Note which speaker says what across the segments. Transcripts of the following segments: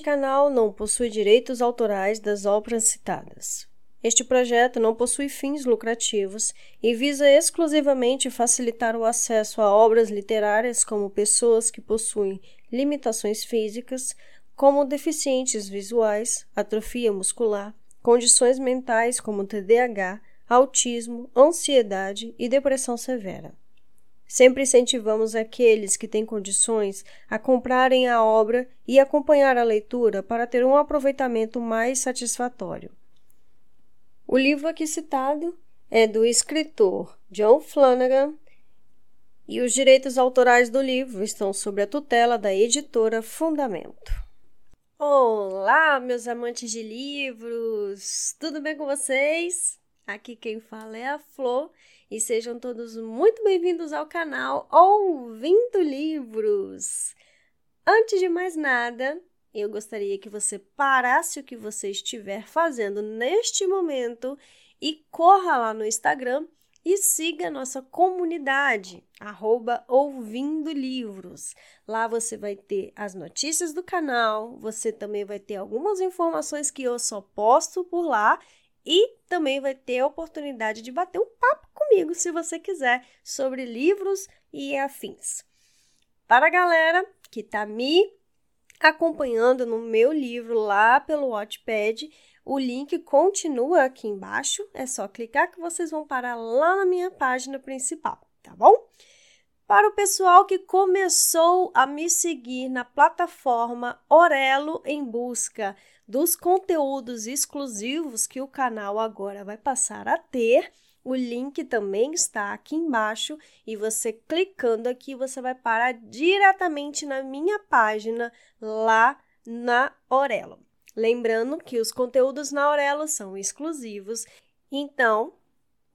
Speaker 1: Este canal não possui direitos autorais das obras citadas. Este projeto não possui fins lucrativos e visa exclusivamente facilitar o acesso a obras literárias como pessoas que possuem limitações físicas, como deficientes visuais, atrofia muscular, condições mentais como TDAH, autismo, ansiedade e depressão severa. Sempre incentivamos aqueles que têm condições a comprarem a obra e acompanhar a leitura para ter um aproveitamento mais satisfatório. O livro aqui citado é do escritor John Flanagan e os direitos autorais do livro estão sob a tutela da editora Fundamento. Olá, meus amantes de livros! Tudo bem com vocês? Aqui quem fala é a Flor e sejam todos muito bem-vindos ao canal Ouvindo Livros. Antes de mais nada, eu gostaria que você parasse o que você estiver fazendo neste momento e corra lá no Instagram e siga a nossa comunidade, arroba Ouvindo Livros. Lá você vai ter as notícias do canal, você também vai ter algumas informações que eu só posto por lá e também vai ter a oportunidade de bater um papo comigo, se você quiser, sobre livros e afins. Para a galera que está me acompanhando no meu livro lá pelo Wattpad, o link continua aqui embaixo, é só clicar que vocês vão parar lá na minha página principal, tá bom? Para o pessoal que começou a me seguir na plataforma Orelo em busca dos conteúdos exclusivos que o canal agora vai passar a ter, o link também está aqui embaixo e você clicando aqui você vai parar diretamente na minha página lá na Orelo. Lembrando que os conteúdos na Orelo são exclusivos, então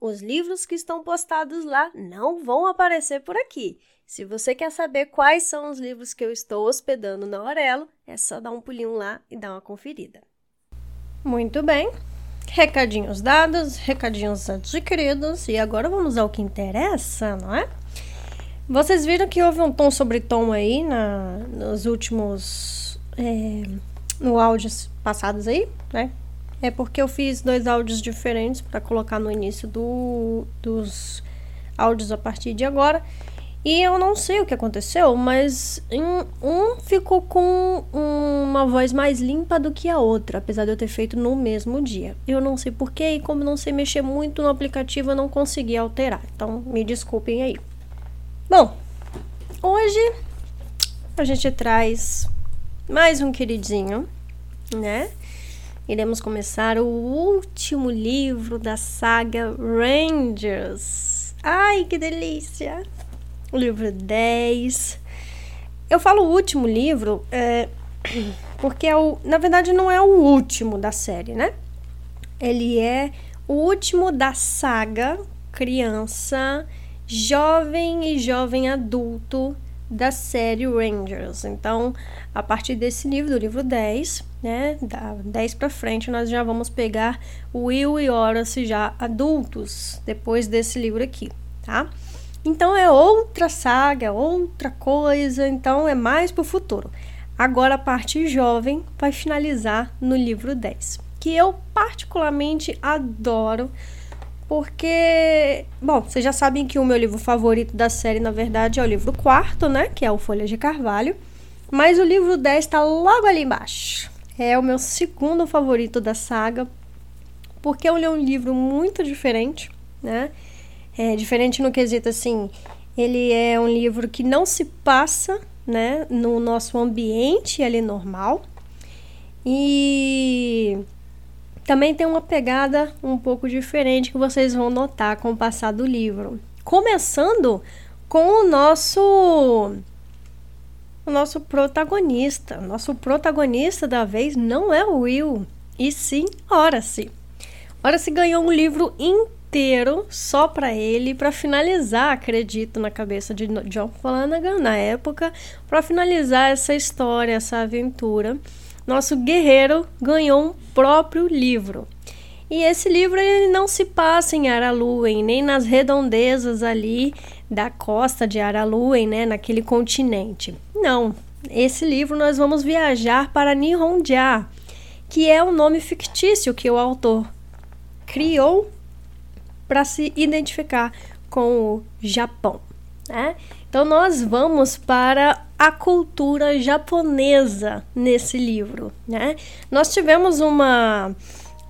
Speaker 1: os livros que estão postados lá não vão aparecer por aqui. Se você quer saber quais são os livros que eu estou hospedando na Aurelo, é só dar um pulinho lá e dar uma conferida. Muito bem. Recadinhos dados, recadinhos adquiridos, e agora vamos ao que interessa, não é? Vocês viram que houve um tom sobre tom aí na, nos últimos. É, no áudios passados aí, né? é porque eu fiz dois áudios diferentes para colocar no início do, dos áudios a partir de agora. E eu não sei o que aconteceu, mas um ficou com uma voz mais limpa do que a outra, apesar de eu ter feito no mesmo dia. Eu não sei porquê e como não sei mexer muito no aplicativo, eu não consegui alterar. Então, me desculpem aí. Bom, hoje a gente traz mais um queridinho, né? iremos começar o último livro da saga Rangers. Ai, que delícia! O livro 10. Eu falo o último livro é, porque é o, na verdade não é o último da série, né? Ele é o último da saga criança, jovem e jovem adulto da série Rangers. Então, a partir desse livro, do livro 10, né, da 10 para frente, nós já vamos pegar Will e Horace já adultos, depois desse livro aqui, tá? Então é outra saga, outra coisa, então é mais para o futuro. Agora a parte jovem vai finalizar no livro 10, que eu particularmente adoro porque, bom, vocês já sabem que o meu livro favorito da série, na verdade, é o livro quarto, né? Que é o Folha de Carvalho. Mas o livro 10 está logo ali embaixo. É o meu segundo favorito da saga, porque ele é um livro muito diferente, né? É diferente no quesito assim, ele é um livro que não se passa, né, no nosso ambiente ali normal. E também tem uma pegada um pouco diferente que vocês vão notar com o passar do livro. Começando com o nosso o nosso protagonista. Nosso protagonista da vez não é o Will, e sim Horace. Horace ganhou um livro inteiro só para ele, para finalizar, acredito, na cabeça de John Flanagan na época, para finalizar essa história, essa aventura nosso guerreiro ganhou um próprio livro. E esse livro ele não se passa em Araluen, nem nas redondezas ali da costa de Araluen, né, naquele continente. Não, esse livro nós vamos viajar para Nihonja, que é o nome fictício que o autor criou para se identificar com o Japão. Né? Então, nós vamos para a cultura japonesa nesse livro. Né? Nós tivemos uma,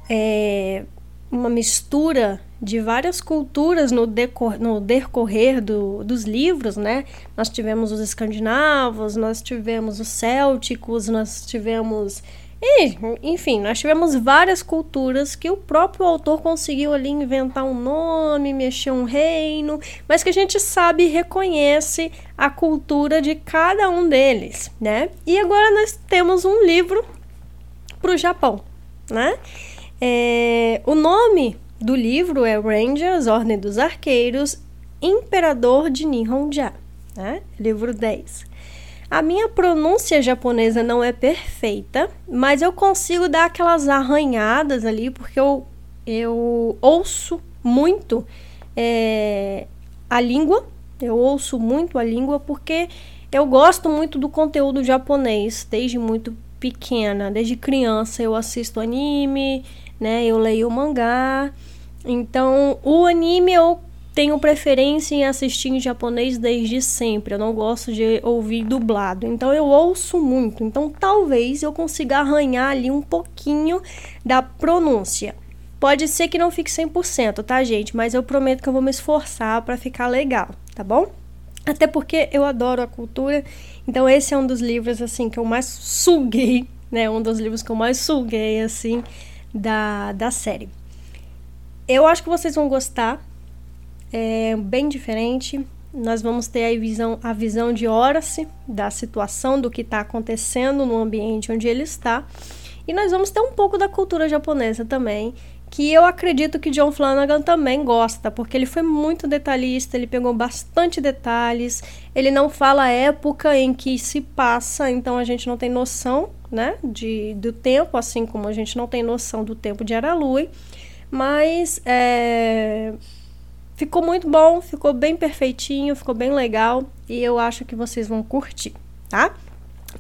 Speaker 1: é, uma mistura de várias culturas no, decor, no decorrer do, dos livros, né? Nós tivemos os escandinavos, nós tivemos os célticos, nós tivemos e, enfim, nós tivemos várias culturas que o próprio autor conseguiu ali inventar um nome, mexer um reino, mas que a gente sabe e reconhece a cultura de cada um deles, né? E agora nós temos um livro para o Japão, né? É, o nome do livro é Rangers, Ordem dos Arqueiros, Imperador de Nihonja, né? Livro 10. A minha pronúncia japonesa não é perfeita, mas eu consigo dar aquelas arranhadas ali, porque eu, eu ouço muito é, a língua, eu ouço muito a língua, porque eu gosto muito do conteúdo japonês, desde muito pequena, desde criança eu assisto anime, né, eu leio mangá, então o anime eu tenho preferência em assistir em japonês desde sempre. Eu não gosto de ouvir dublado. Então eu ouço muito. Então talvez eu consiga arranhar ali um pouquinho da pronúncia. Pode ser que não fique 100%, tá, gente? Mas eu prometo que eu vou me esforçar para ficar legal, tá bom? Até porque eu adoro a cultura. Então esse é um dos livros assim que eu mais suguei, né? Um dos livros que eu mais suguei assim da da série. Eu acho que vocês vão gostar é bem diferente. Nós vamos ter a visão, a visão de Horace, da situação, do que está acontecendo no ambiente onde ele está. E nós vamos ter um pouco da cultura japonesa também, que eu acredito que John Flanagan também gosta, porque ele foi muito detalhista, ele pegou bastante detalhes, ele não fala a época em que se passa, então a gente não tem noção, né, de, do tempo, assim como a gente não tem noção do tempo de Aralui, mas é, Ficou muito bom, ficou bem perfeitinho, ficou bem legal e eu acho que vocês vão curtir, tá?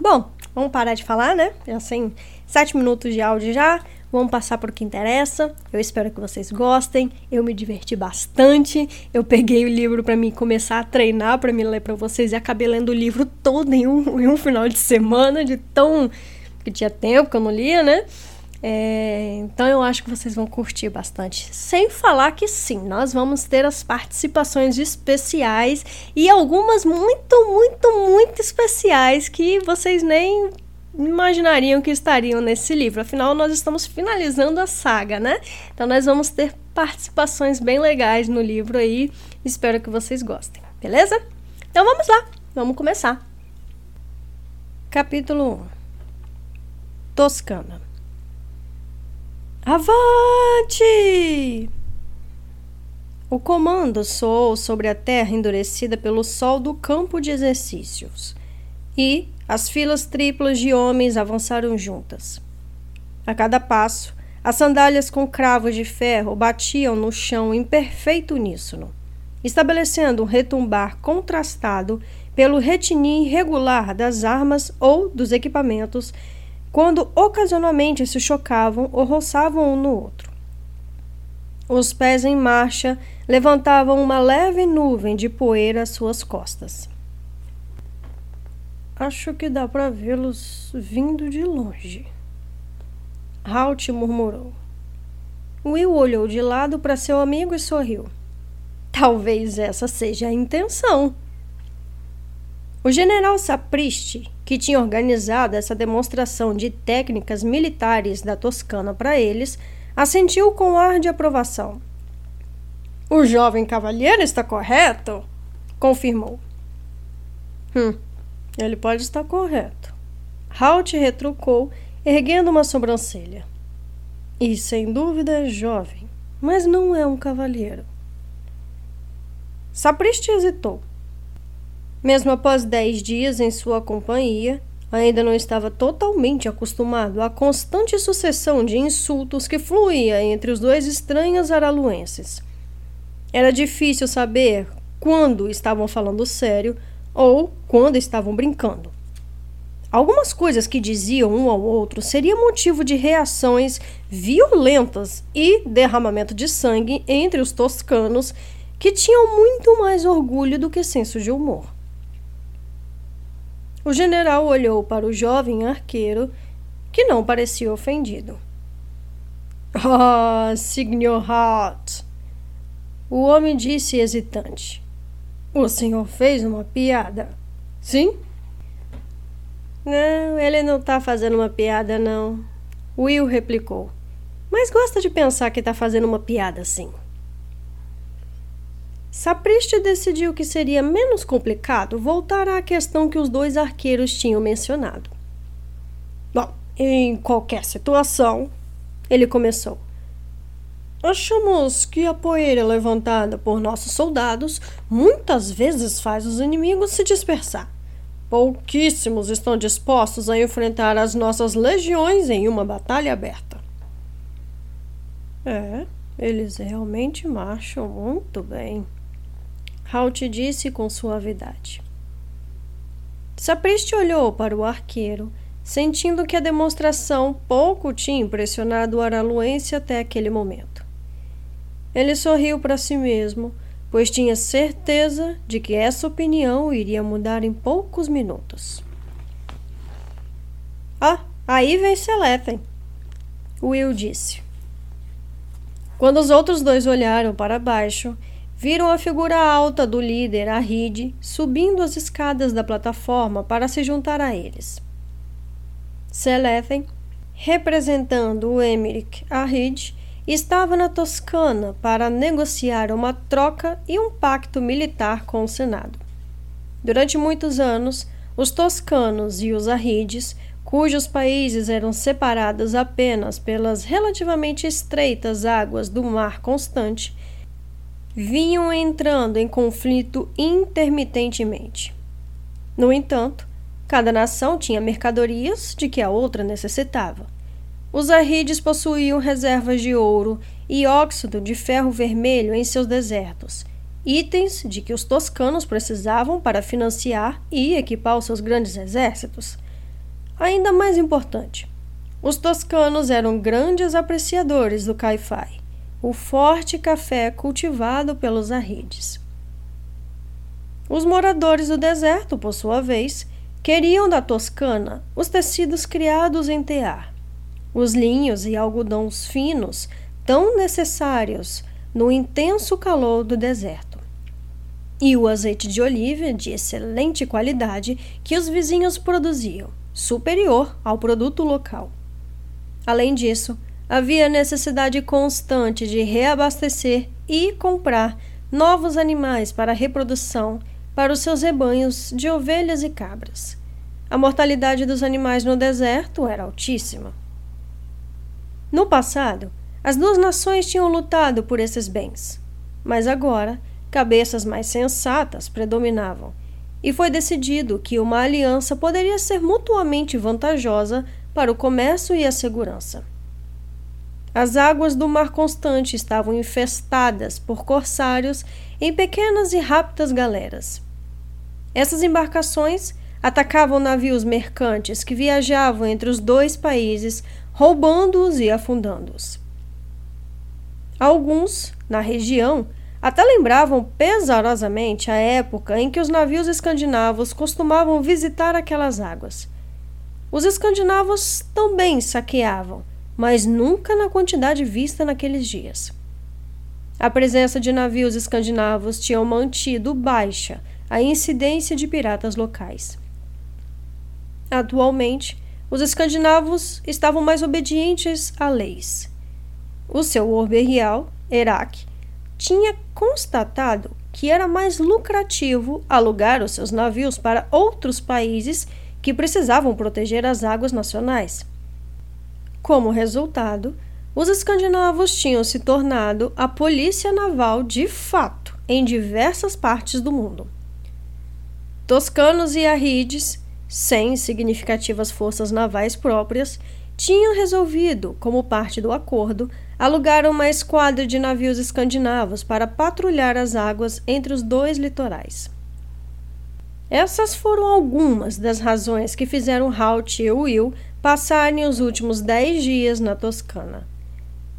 Speaker 1: Bom, vamos parar de falar, né? Já assim, sete minutos de áudio já. Vamos passar por o que interessa. Eu espero que vocês gostem. Eu me diverti bastante. Eu peguei o livro para mim começar a treinar para me ler para vocês e acabei lendo o livro todo em um, em um final de semana, de tão que tinha tempo que eu não lia, né? É, então eu acho que vocês vão curtir bastante. Sem falar que sim, nós vamos ter as participações especiais e algumas muito, muito, muito especiais que vocês nem imaginariam que estariam nesse livro. Afinal, nós estamos finalizando a saga, né? Então nós vamos ter participações bem legais no livro aí. Espero que vocês gostem, beleza? Então vamos lá, vamos começar. Capítulo 1 Toscana Avante! O comando soou sobre a terra endurecida pelo sol do campo de exercícios, e as filas triplas de homens avançaram juntas. A cada passo, as sandálias com cravos de ferro batiam no chão em perfeito uníssono, estabelecendo um retumbar contrastado pelo retinir irregular das armas ou dos equipamentos quando ocasionalmente se chocavam ou roçavam um no outro. Os pés em marcha levantavam uma leve nuvem de poeira às suas costas. Acho que dá para vê-los vindo de longe. Halt murmurou. Will olhou de lado para seu amigo e sorriu. Talvez essa seja a intenção. O general Sapristi, que tinha organizado essa demonstração de técnicas militares da Toscana para eles, assentiu com ar de aprovação. O jovem cavalheiro está correto? confirmou. Hum, ele pode estar correto. Halt retrucou, erguendo uma sobrancelha. E sem dúvida é jovem, mas não é um cavalheiro. Sapristi hesitou. Mesmo após dez dias em sua companhia, ainda não estava totalmente acostumado à constante sucessão de insultos que fluía entre os dois estranhos araluenses. Era difícil saber quando estavam falando sério ou quando estavam brincando. Algumas coisas que diziam um ao outro seriam motivo de reações violentas e derramamento de sangue entre os toscanos, que tinham muito mais orgulho do que senso de humor. O general olhou para o jovem arqueiro, que não parecia ofendido. Ah, Signor Hart! O homem disse hesitante. O senhor fez uma piada? Sim? Não, ele não está fazendo uma piada, não. Will replicou. Mas gosta de pensar que está fazendo uma piada assim. Sapriste decidiu que seria menos complicado voltar à questão que os dois arqueiros tinham mencionado. Bom, em qualquer situação, ele começou. Achamos que a poeira levantada por nossos soldados muitas vezes faz os inimigos se dispersar. Pouquíssimos estão dispostos a enfrentar as nossas legiões em uma batalha aberta. É, eles realmente marcham muito bem. Halt disse com suavidade. Sapriste olhou para o arqueiro, sentindo que a demonstração pouco tinha impressionado o araluense até aquele momento. Ele sorriu para si mesmo pois tinha certeza de que essa opinião iria mudar em poucos minutos. Ah, aí vem Selefen, Will disse. Quando os outros dois olharam para baixo, viram a figura alta do líder, Arrid, subindo as escadas da plataforma para se juntar a eles. Selefen, representando o Emmerich Arrid, estava na Toscana para negociar uma troca e um pacto militar com o Senado. Durante muitos anos, os toscanos e os arrides, cujos países eram separados apenas pelas relativamente estreitas águas do Mar Constante, vinham entrando em conflito intermitentemente. No entanto, cada nação tinha mercadorias de que a outra necessitava. Os arrides possuíam reservas de ouro e óxido de ferro vermelho em seus desertos, itens de que os toscanos precisavam para financiar e equipar os seus grandes exércitos. Ainda mais importante, os toscanos eram grandes apreciadores do caifai, o forte café cultivado pelos arrides. Os moradores do deserto, por sua vez, queriam da Toscana os tecidos criados em tear os linhos e algodões finos tão necessários no intenso calor do deserto. E o azeite de oliva de excelente qualidade que os vizinhos produziam, superior ao produto local. Além disso, havia necessidade constante de reabastecer e comprar novos animais para reprodução para os seus rebanhos de ovelhas e cabras. A mortalidade dos animais no deserto era altíssima. No passado, as duas nações tinham lutado por esses bens, mas agora cabeças mais sensatas predominavam e foi decidido que uma aliança poderia ser mutuamente vantajosa para o comércio e a segurança. As águas do Mar Constante estavam infestadas por corsários em pequenas e rápidas galeras. Essas embarcações atacavam navios mercantes que viajavam entre os dois países roubando-os e afundando-os. Alguns, na região, até lembravam pesarosamente a época em que os navios escandinavos costumavam visitar aquelas águas. Os escandinavos também saqueavam, mas nunca na quantidade vista naqueles dias. A presença de navios escandinavos tinha mantido baixa a incidência de piratas locais. Atualmente, os escandinavos estavam mais obedientes a leis. O seu orberial, Herak, tinha constatado que era mais lucrativo alugar os seus navios para outros países que precisavam proteger as águas nacionais. Como resultado, os escandinavos tinham se tornado a polícia naval de fato em diversas partes do mundo. Toscanos e arrides sem significativas forças navais próprias, tinham resolvido, como parte do acordo, alugar uma esquadra de navios escandinavos para patrulhar as águas entre os dois litorais. Essas foram algumas das razões que fizeram Halt e Will passarem os últimos dez dias na Toscana.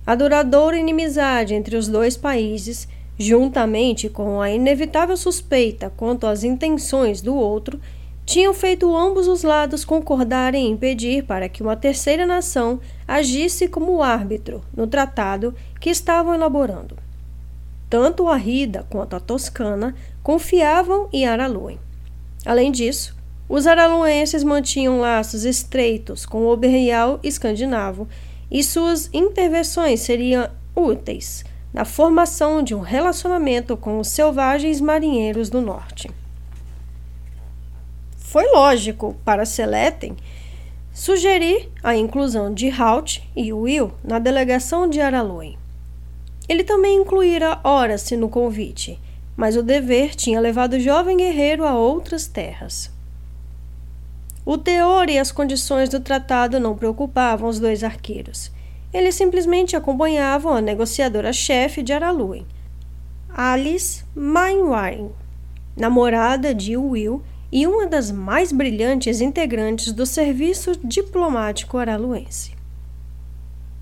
Speaker 1: A duradoura inimizade entre os dois países, juntamente com a inevitável suspeita quanto às intenções do outro, tinham feito ambos os lados concordarem em pedir para que uma terceira nação agisse como árbitro no tratado que estavam elaborando. Tanto a Rida quanto a Toscana confiavam em Araluen. Além disso, os araluenses mantinham laços estreitos com o Oberreal escandinavo e suas intervenções seriam úteis na formação de um relacionamento com os selvagens marinheiros do norte foi lógico para Seletem sugerir a inclusão de Halt e Will na delegação de Araluen. Ele também incluíra Horace no convite, mas o dever tinha levado o jovem guerreiro a outras terras. O teor e as condições do tratado não preocupavam os dois arqueiros. Eles simplesmente acompanhavam a negociadora-chefe de Araluen, Alice Mainwaring, namorada de Will e uma das mais brilhantes integrantes do serviço diplomático araluense.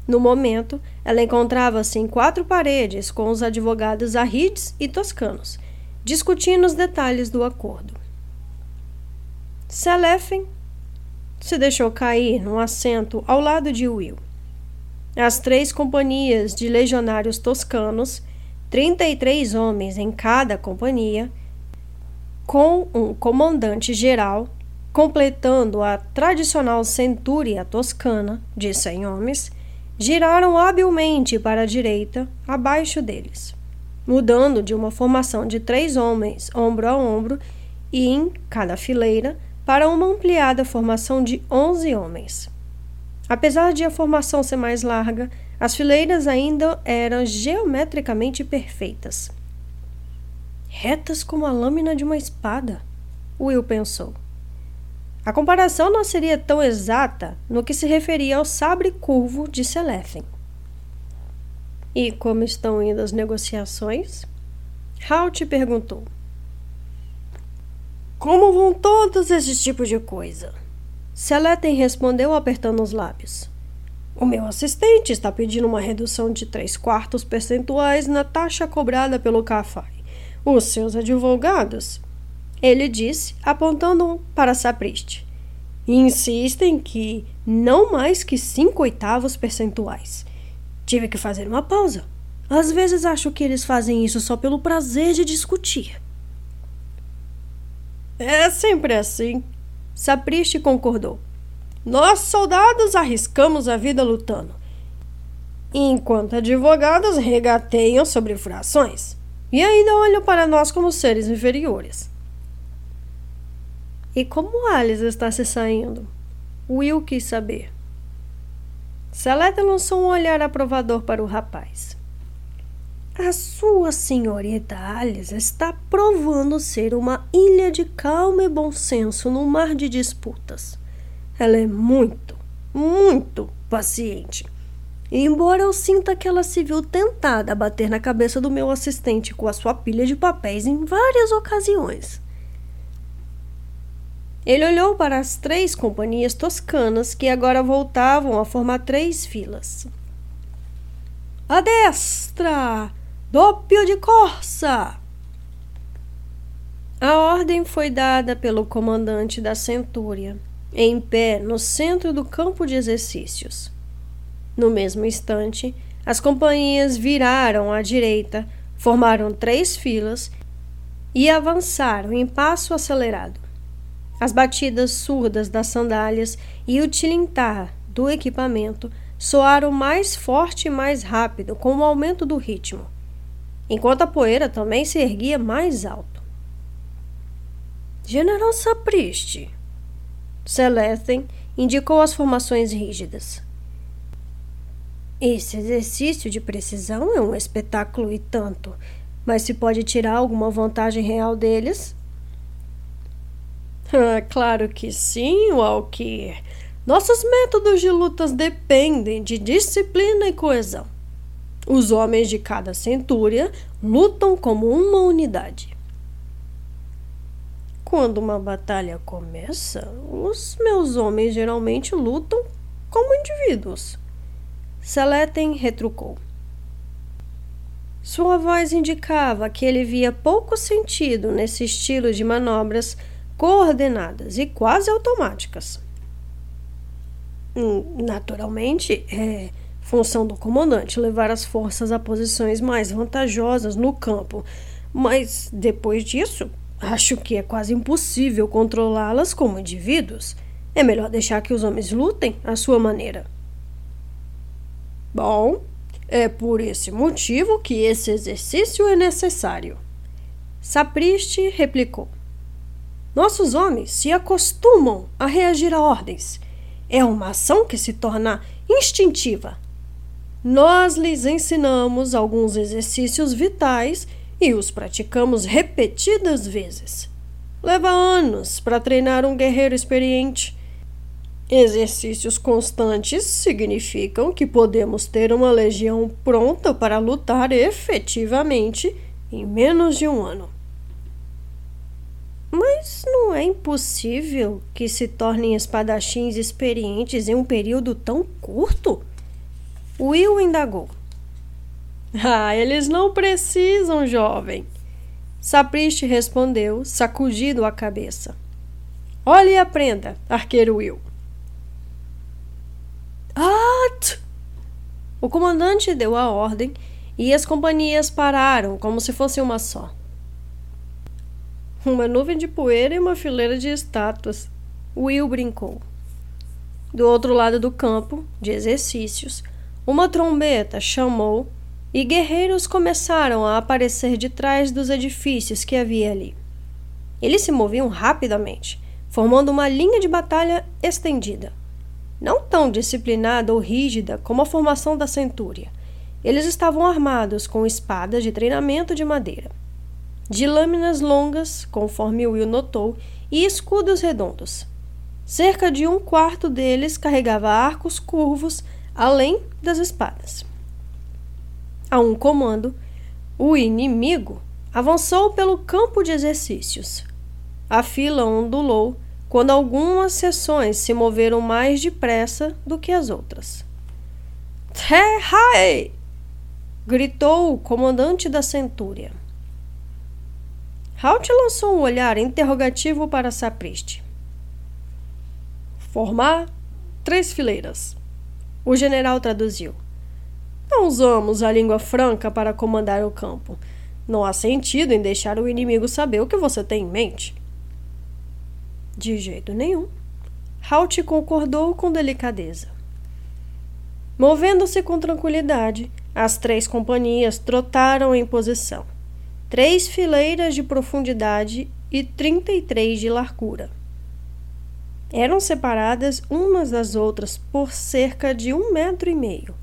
Speaker 1: No momento, ela encontrava-se em quatro paredes com os advogados arrides e toscanos, discutindo os detalhes do acordo. Selefen se deixou cair num assento ao lado de Will. As três companhias de legionários toscanos, 33 homens em cada companhia, com um comandante geral, completando a tradicional centúria toscana de 100 homens, giraram habilmente para a direita, abaixo deles, mudando de uma formação de três homens, ombro a ombro, e em cada fileira, para uma ampliada formação de 11 homens. Apesar de a formação ser mais larga, as fileiras ainda eram geometricamente perfeitas. Retas como a lâmina de uma espada, Will pensou. A comparação não seria tão exata no que se referia ao sabre curvo de Selethen. E como estão indo as negociações? Halt perguntou. Como vão todos esses tipos de coisa? Selethen respondeu apertando os lábios. O meu assistente está pedindo uma redução de três quartos percentuais na taxa cobrada pelo Cafai os seus advogados, ele disse, apontando para Sapriste, insistem que não mais que cinco oitavos percentuais. Tive que fazer uma pausa. Às vezes acho que eles fazem isso só pelo prazer de discutir. É sempre assim, Sapriste concordou. Nós, soldados, arriscamos a vida lutando, enquanto advogados regateiam sobre frações e ainda olham para nós como seres inferiores. E como Alice está se saindo? Will quis saber. Seleta lançou um olhar aprovador para o rapaz. A sua senhorita Alice está provando ser uma ilha de calma e bom senso no mar de disputas. Ela é muito, muito paciente. Embora eu sinta que ela se viu tentada a bater na cabeça do meu assistente com a sua pilha de papéis em várias ocasiões. Ele olhou para as três companhias toscanas que agora voltavam a formar três filas. A destra! Doppio de corsa! A ordem foi dada pelo comandante da centúria, em pé no centro do campo de exercícios. No mesmo instante, as companhias viraram à direita, formaram três filas e avançaram em passo acelerado. As batidas surdas das sandálias e o tilintar do equipamento soaram mais forte e mais rápido com o aumento do ritmo, enquanto a poeira também se erguia mais alto. General Sapristi, Celestin indicou as formações rígidas. Esse exercício de precisão é um espetáculo e tanto, mas se pode tirar alguma vantagem real deles? Ah, claro que sim, Walker. Nossos métodos de lutas dependem de disciplina e coesão. Os homens de cada centúria lutam como uma unidade. quando uma batalha começa, os meus homens geralmente lutam como indivíduos. Seleten retrucou. Sua voz indicava que ele via pouco sentido nesse estilo de manobras coordenadas e quase automáticas. Hum, naturalmente, é função do comandante levar as forças a posições mais vantajosas no campo, mas depois disso, acho que é quase impossível controlá-las como indivíduos. É melhor deixar que os homens lutem à sua maneira. Bom, é por esse motivo que esse exercício é necessário. Sapriste replicou. Nossos homens se acostumam a reagir a ordens. É uma ação que se torna instintiva. Nós lhes ensinamos alguns exercícios vitais e os praticamos repetidas vezes. Leva anos para treinar um guerreiro experiente. Exercícios constantes significam que podemos ter uma legião pronta para lutar efetivamente em menos de um ano. Mas não é impossível que se tornem espadachins experientes em um período tão curto? Will indagou. Ah, eles não precisam, jovem. Sapriste respondeu, sacudindo a cabeça. Olhe e aprenda, arqueiro Will. At! O comandante deu a ordem e as companhias pararam como se fosse uma só. Uma nuvem de poeira e uma fileira de estátuas. Will brincou. Do outro lado do campo, de exercícios, uma trombeta chamou e guerreiros começaram a aparecer de trás dos edifícios que havia ali. Eles se moviam rapidamente, formando uma linha de batalha estendida. Não tão disciplinada ou rígida como a formação da centúria. Eles estavam armados com espadas de treinamento de madeira, de lâminas longas, conforme Will notou, e escudos redondos. Cerca de um quarto deles carregava arcos curvos, além das espadas a um comando, o inimigo avançou pelo campo de exercícios. A fila ondulou quando algumas seções se moveram mais depressa do que as outras. Tehai! gritou o comandante da centúria. Halt lançou um olhar interrogativo para Sapriste. Formar três fileiras. O general traduziu. Não usamos a língua franca para comandar o campo. Não há sentido em deixar o inimigo saber o que você tem em mente. De jeito nenhum. Halt concordou com delicadeza. Movendo-se com tranquilidade, as três companhias trotaram em posição. Três fileiras de profundidade e trinta e três de largura. Eram separadas umas das outras por cerca de um metro e meio.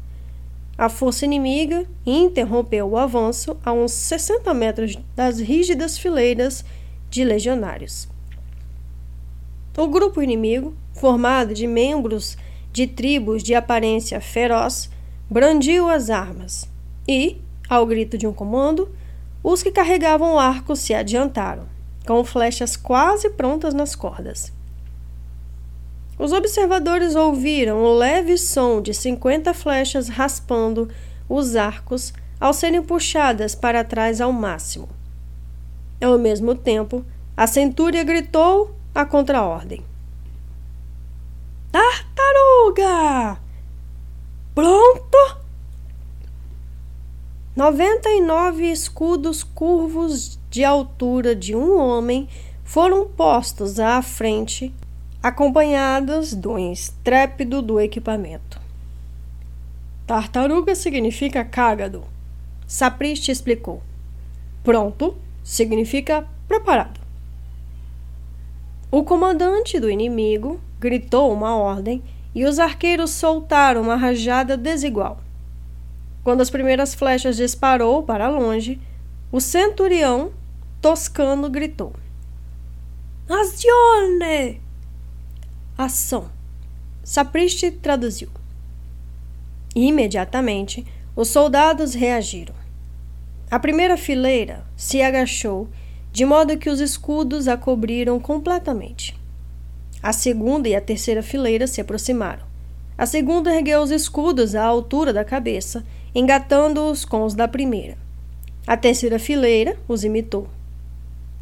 Speaker 1: A força inimiga interrompeu o avanço a uns 60 metros das rígidas fileiras de legionários. O grupo inimigo, formado de membros de tribos de aparência feroz, brandiu as armas e, ao grito de um comando, os que carregavam arcos se adiantaram, com flechas quase prontas nas cordas. Os observadores ouviram o leve som de cinquenta flechas raspando os arcos ao serem puxadas para trás ao máximo. Ao mesmo tempo, a centúria gritou a contraordem. Tartaruga! Pronto? Noventa e nove escudos curvos de altura de um homem foram postos à frente acompanhadas do estrépido do equipamento. Tartaruga significa cágado. Sapriste explicou. Pronto significa preparado. O comandante do inimigo gritou uma ordem e os arqueiros soltaram uma rajada desigual. Quando as primeiras flechas disparou para longe, o centurião toscano gritou: Azione! Ação. Sapriste traduziu. Imediatamente, os soldados reagiram. A primeira fileira se agachou de modo que os escudos a cobriram completamente. A segunda e a terceira fileira se aproximaram. A segunda ergueu os escudos à altura da cabeça, engatando-os com os da primeira. A terceira fileira os imitou.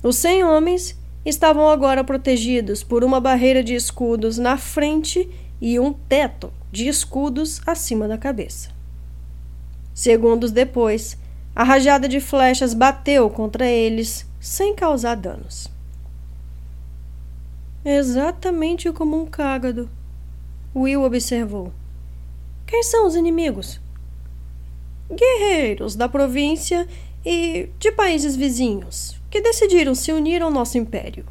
Speaker 1: Os cem homens estavam agora protegidos por uma barreira de escudos na frente e um teto de escudos acima da cabeça. Segundos depois, a rajada de flechas bateu contra eles sem causar danos. Exatamente como um cágado, Will observou. Quem são os inimigos? Guerreiros da província e de países vizinhos que decidiram se unir ao nosso império.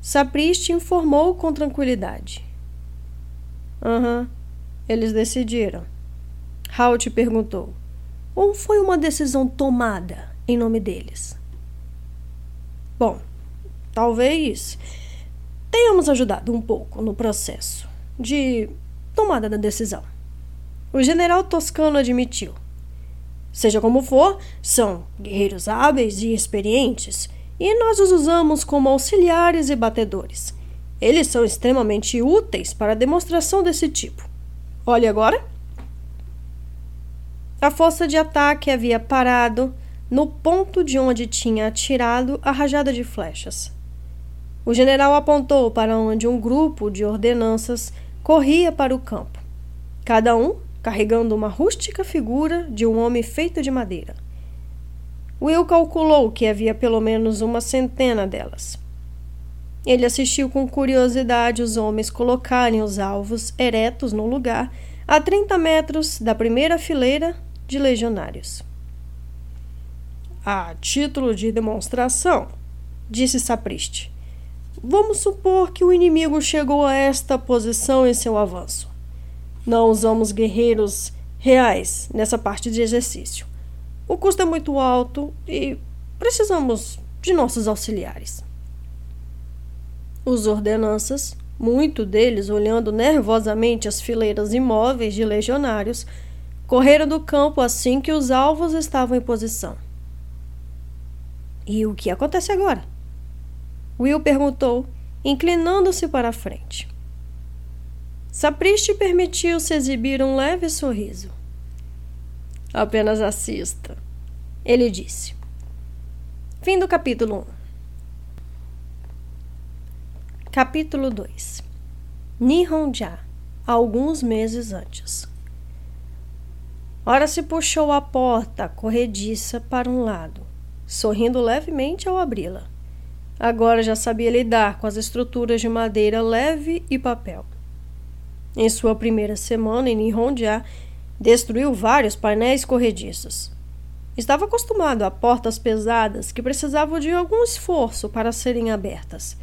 Speaker 1: Sapriste informou com tranquilidade. Aham, uhum, eles decidiram. Halt perguntou: Ou foi uma decisão tomada em nome deles? Bom, talvez tenhamos ajudado um pouco no processo de tomada da decisão. O general toscano admitiu. Seja como for, são guerreiros hábeis e experientes, e nós os usamos como auxiliares e batedores. Eles são extremamente úteis para demonstração desse tipo. Olhe agora. A força de ataque havia parado no ponto de onde tinha atirado a rajada de flechas. O general apontou para onde um grupo de ordenanças corria para o campo, cada um carregando uma rústica figura de um homem feito de madeira. Will calculou que havia pelo menos uma centena delas. Ele assistiu com curiosidade os homens colocarem os alvos eretos no lugar, a 30 metros da primeira fileira de legionários. A título de demonstração, disse Sapriste, vamos supor que o inimigo chegou a esta posição em seu avanço. Não usamos guerreiros reais nessa parte de exercício. O custo é muito alto e precisamos de nossos auxiliares. Os ordenanças, muito deles olhando nervosamente as fileiras imóveis de legionários, correram do campo assim que os alvos estavam em posição. E o que acontece agora? Will perguntou, inclinando-se para a frente. Sapriste permitiu-se exibir um leve sorriso. Apenas assista, ele disse. Fim do capítulo 1. Capítulo 2 Nihonja, alguns meses antes. Ora se puxou a porta corrediça para um lado, sorrindo levemente ao abri-la. Agora já sabia lidar com as estruturas de madeira leve e papel. Em sua primeira semana em Nihonja, destruiu vários painéis corrediços. Estava acostumado a portas pesadas que precisavam de algum esforço para serem abertas.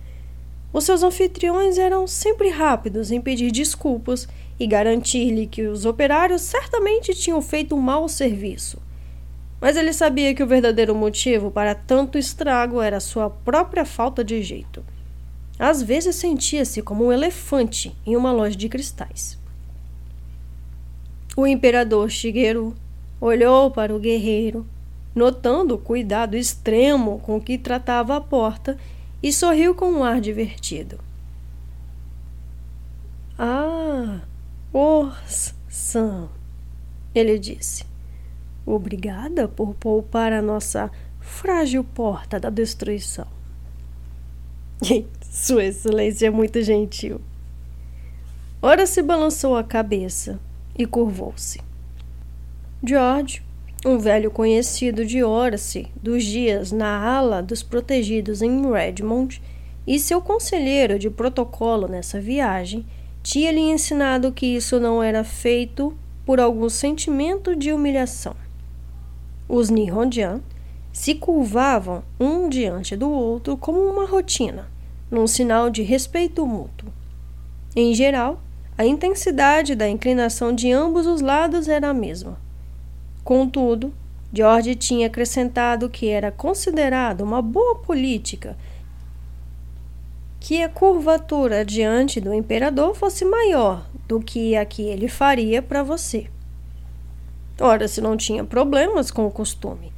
Speaker 1: Os seus anfitriões eram sempre rápidos em pedir desculpas e garantir-lhe que os operários certamente tinham feito um mau serviço. Mas ele sabia que o verdadeiro motivo para tanto estrago era sua própria falta de jeito. Às vezes sentia-se como um elefante em uma loja de cristais. O imperador Shigeru olhou para o guerreiro, notando o cuidado extremo com que tratava a porta e sorriu com um ar divertido. Ah, Orsan, ele disse. Obrigada por poupar a nossa frágil porta da destruição. Sua Excelência é muito gentil. Ora se balançou a cabeça e curvou-se. George um velho conhecido de Horace dos dias na ala dos protegidos em Redmond e seu conselheiro de protocolo nessa viagem, tinha lhe ensinado que isso não era feito por algum sentimento de humilhação. Os Nihonjian se curvavam um diante do outro como uma rotina, num sinal de respeito mútuo. Em geral, a intensidade da inclinação de ambos os lados era a mesma. Contudo, George tinha acrescentado que era considerado uma boa política que a curvatura diante do imperador fosse maior do que a que ele faria para você. Ora, se não tinha problemas com o costume,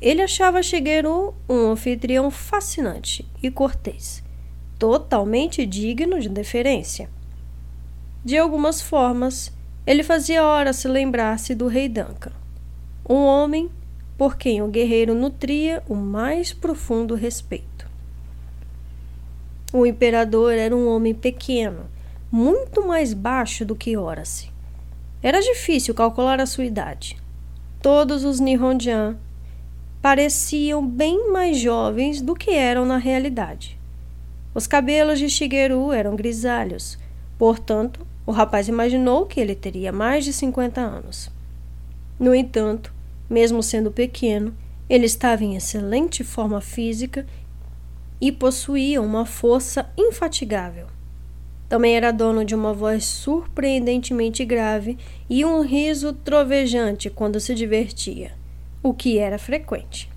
Speaker 1: ele achava Shigeru um anfitrião fascinante e cortês, totalmente digno de deferência. De algumas formas, ele fazia hora se lembrar-se do rei Duncan, um homem por quem o guerreiro nutria o mais profundo respeito. O imperador era um homem pequeno, muito mais baixo do que Horace. Era difícil calcular a sua idade. Todos os Nihonjan pareciam bem mais jovens do que eram na realidade. Os cabelos de Shigeru eram grisalhos, portanto, o rapaz imaginou que ele teria mais de 50 anos. No entanto, mesmo sendo pequeno, ele estava em excelente forma física e possuía uma força infatigável. Também era dono de uma voz surpreendentemente grave e um riso trovejante quando se divertia, o que era frequente.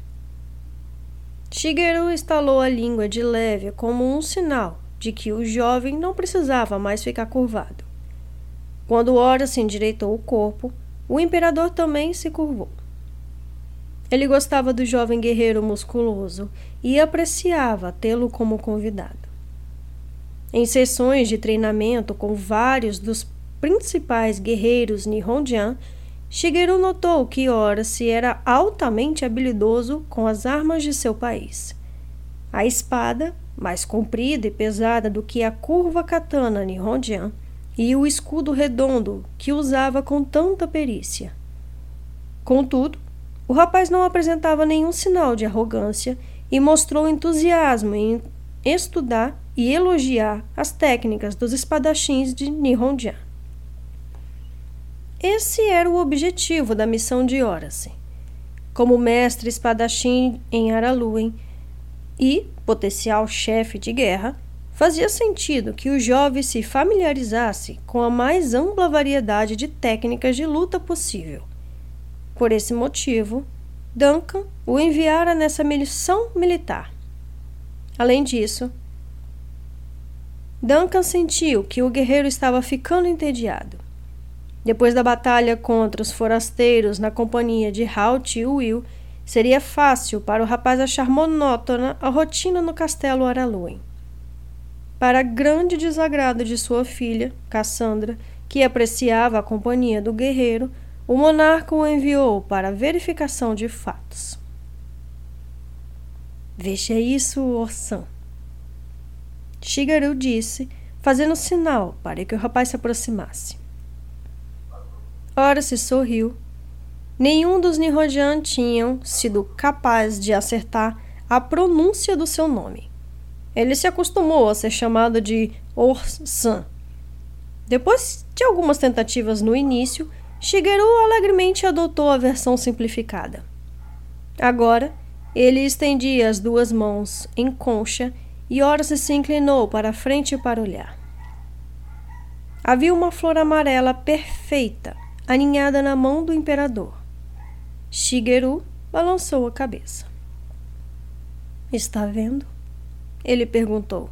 Speaker 1: Shigeru estalou a língua de leve como um sinal de que o jovem não precisava mais ficar curvado. Quando Horus endireitou o corpo, o imperador também se curvou. Ele gostava do jovem guerreiro musculoso e apreciava tê-lo como convidado. Em sessões de treinamento com vários dos principais guerreiros Nihonjan, Shigeru notou que Horace era altamente habilidoso com as armas de seu país. A espada, mais comprida e pesada do que a curva katana Nihonjan, e o escudo redondo que usava com tanta perícia. Contudo, o rapaz não apresentava nenhum sinal de arrogância e mostrou entusiasmo em estudar e elogiar as técnicas dos espadachins de Nihonjan. Esse era o objetivo da missão de Horace. Como mestre espadachim em Araluen e potencial chefe de guerra, fazia sentido que o jovem se familiarizasse com a mais ampla variedade de técnicas de luta possível. Por esse motivo, Duncan o enviara nessa missão militar. Além disso, Duncan sentiu que o guerreiro estava ficando entediado. Depois da batalha contra os forasteiros na companhia de Halt e Will, seria fácil para o rapaz achar monótona a rotina no castelo Araluen. Para grande desagrado de sua filha, Cassandra, que apreciava a companhia do guerreiro, o monarca o enviou para verificação de fatos. Veja isso, Orsan. Shigeru disse, fazendo sinal para que o rapaz se aproximasse. Ora se sorriu. Nenhum dos Nihonjan tinham sido capaz de acertar a pronúncia do seu nome. Ele se acostumou a ser chamado de Orsan. Depois de algumas tentativas no início, Shigeru alegremente adotou a versão simplificada. Agora, ele estendia as duas mãos em concha e Horus se inclinou para a frente para olhar. Havia uma flor amarela perfeita aninhada na mão do imperador. Shigeru balançou a cabeça. Está vendo? Ele perguntou.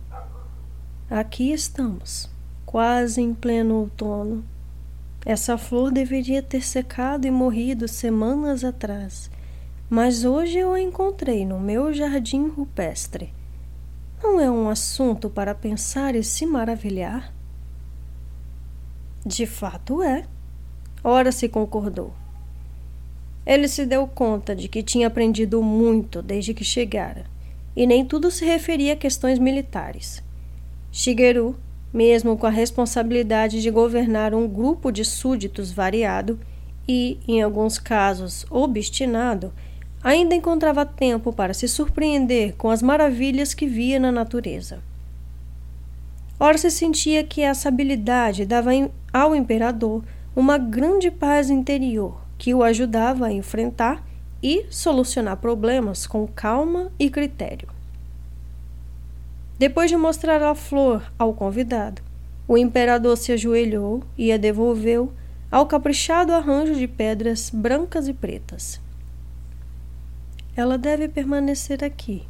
Speaker 1: Aqui estamos, quase em pleno outono. Essa flor deveria ter secado e morrido semanas atrás, mas hoje eu a encontrei no meu jardim rupestre. Não é um assunto para pensar e se maravilhar? De fato é. Ora se concordou. Ele se deu conta de que tinha aprendido muito desde que chegara e nem tudo se referia a questões militares. Shigeru, mesmo com a responsabilidade de governar um grupo de súditos variado e, em alguns casos, obstinado, ainda encontrava tempo para se surpreender com as maravilhas que via na natureza. Ora se sentia que essa habilidade dava ao imperador uma grande paz interior que o ajudava a enfrentar e solucionar problemas com calma e critério. Depois de mostrar a flor ao convidado, o imperador se ajoelhou e a devolveu ao caprichado arranjo de pedras brancas e pretas. Ela deve permanecer aqui,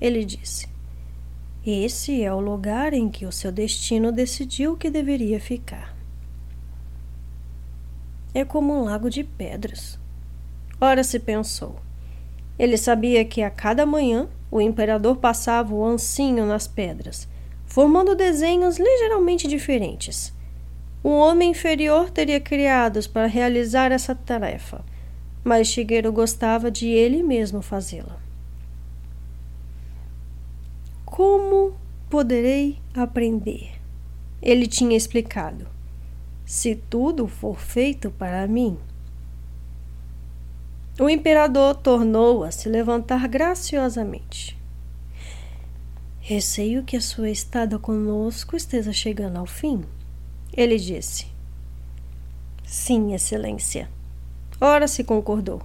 Speaker 1: ele disse. Esse é o lugar em que o seu destino decidiu que deveria ficar. É como um lago de pedras, Ora se pensou. Ele sabia que a cada manhã o imperador passava o ancinho nas pedras, formando desenhos ligeiramente diferentes. Um homem inferior teria criados para realizar essa tarefa, mas Shigeru gostava de ele mesmo fazê-la. Como poderei aprender? Ele tinha explicado. Se tudo for feito para mim. O imperador tornou a se levantar graciosamente. Receio que a sua estada conosco esteja chegando ao fim. Ele disse. Sim, Excelência. Ora se concordou.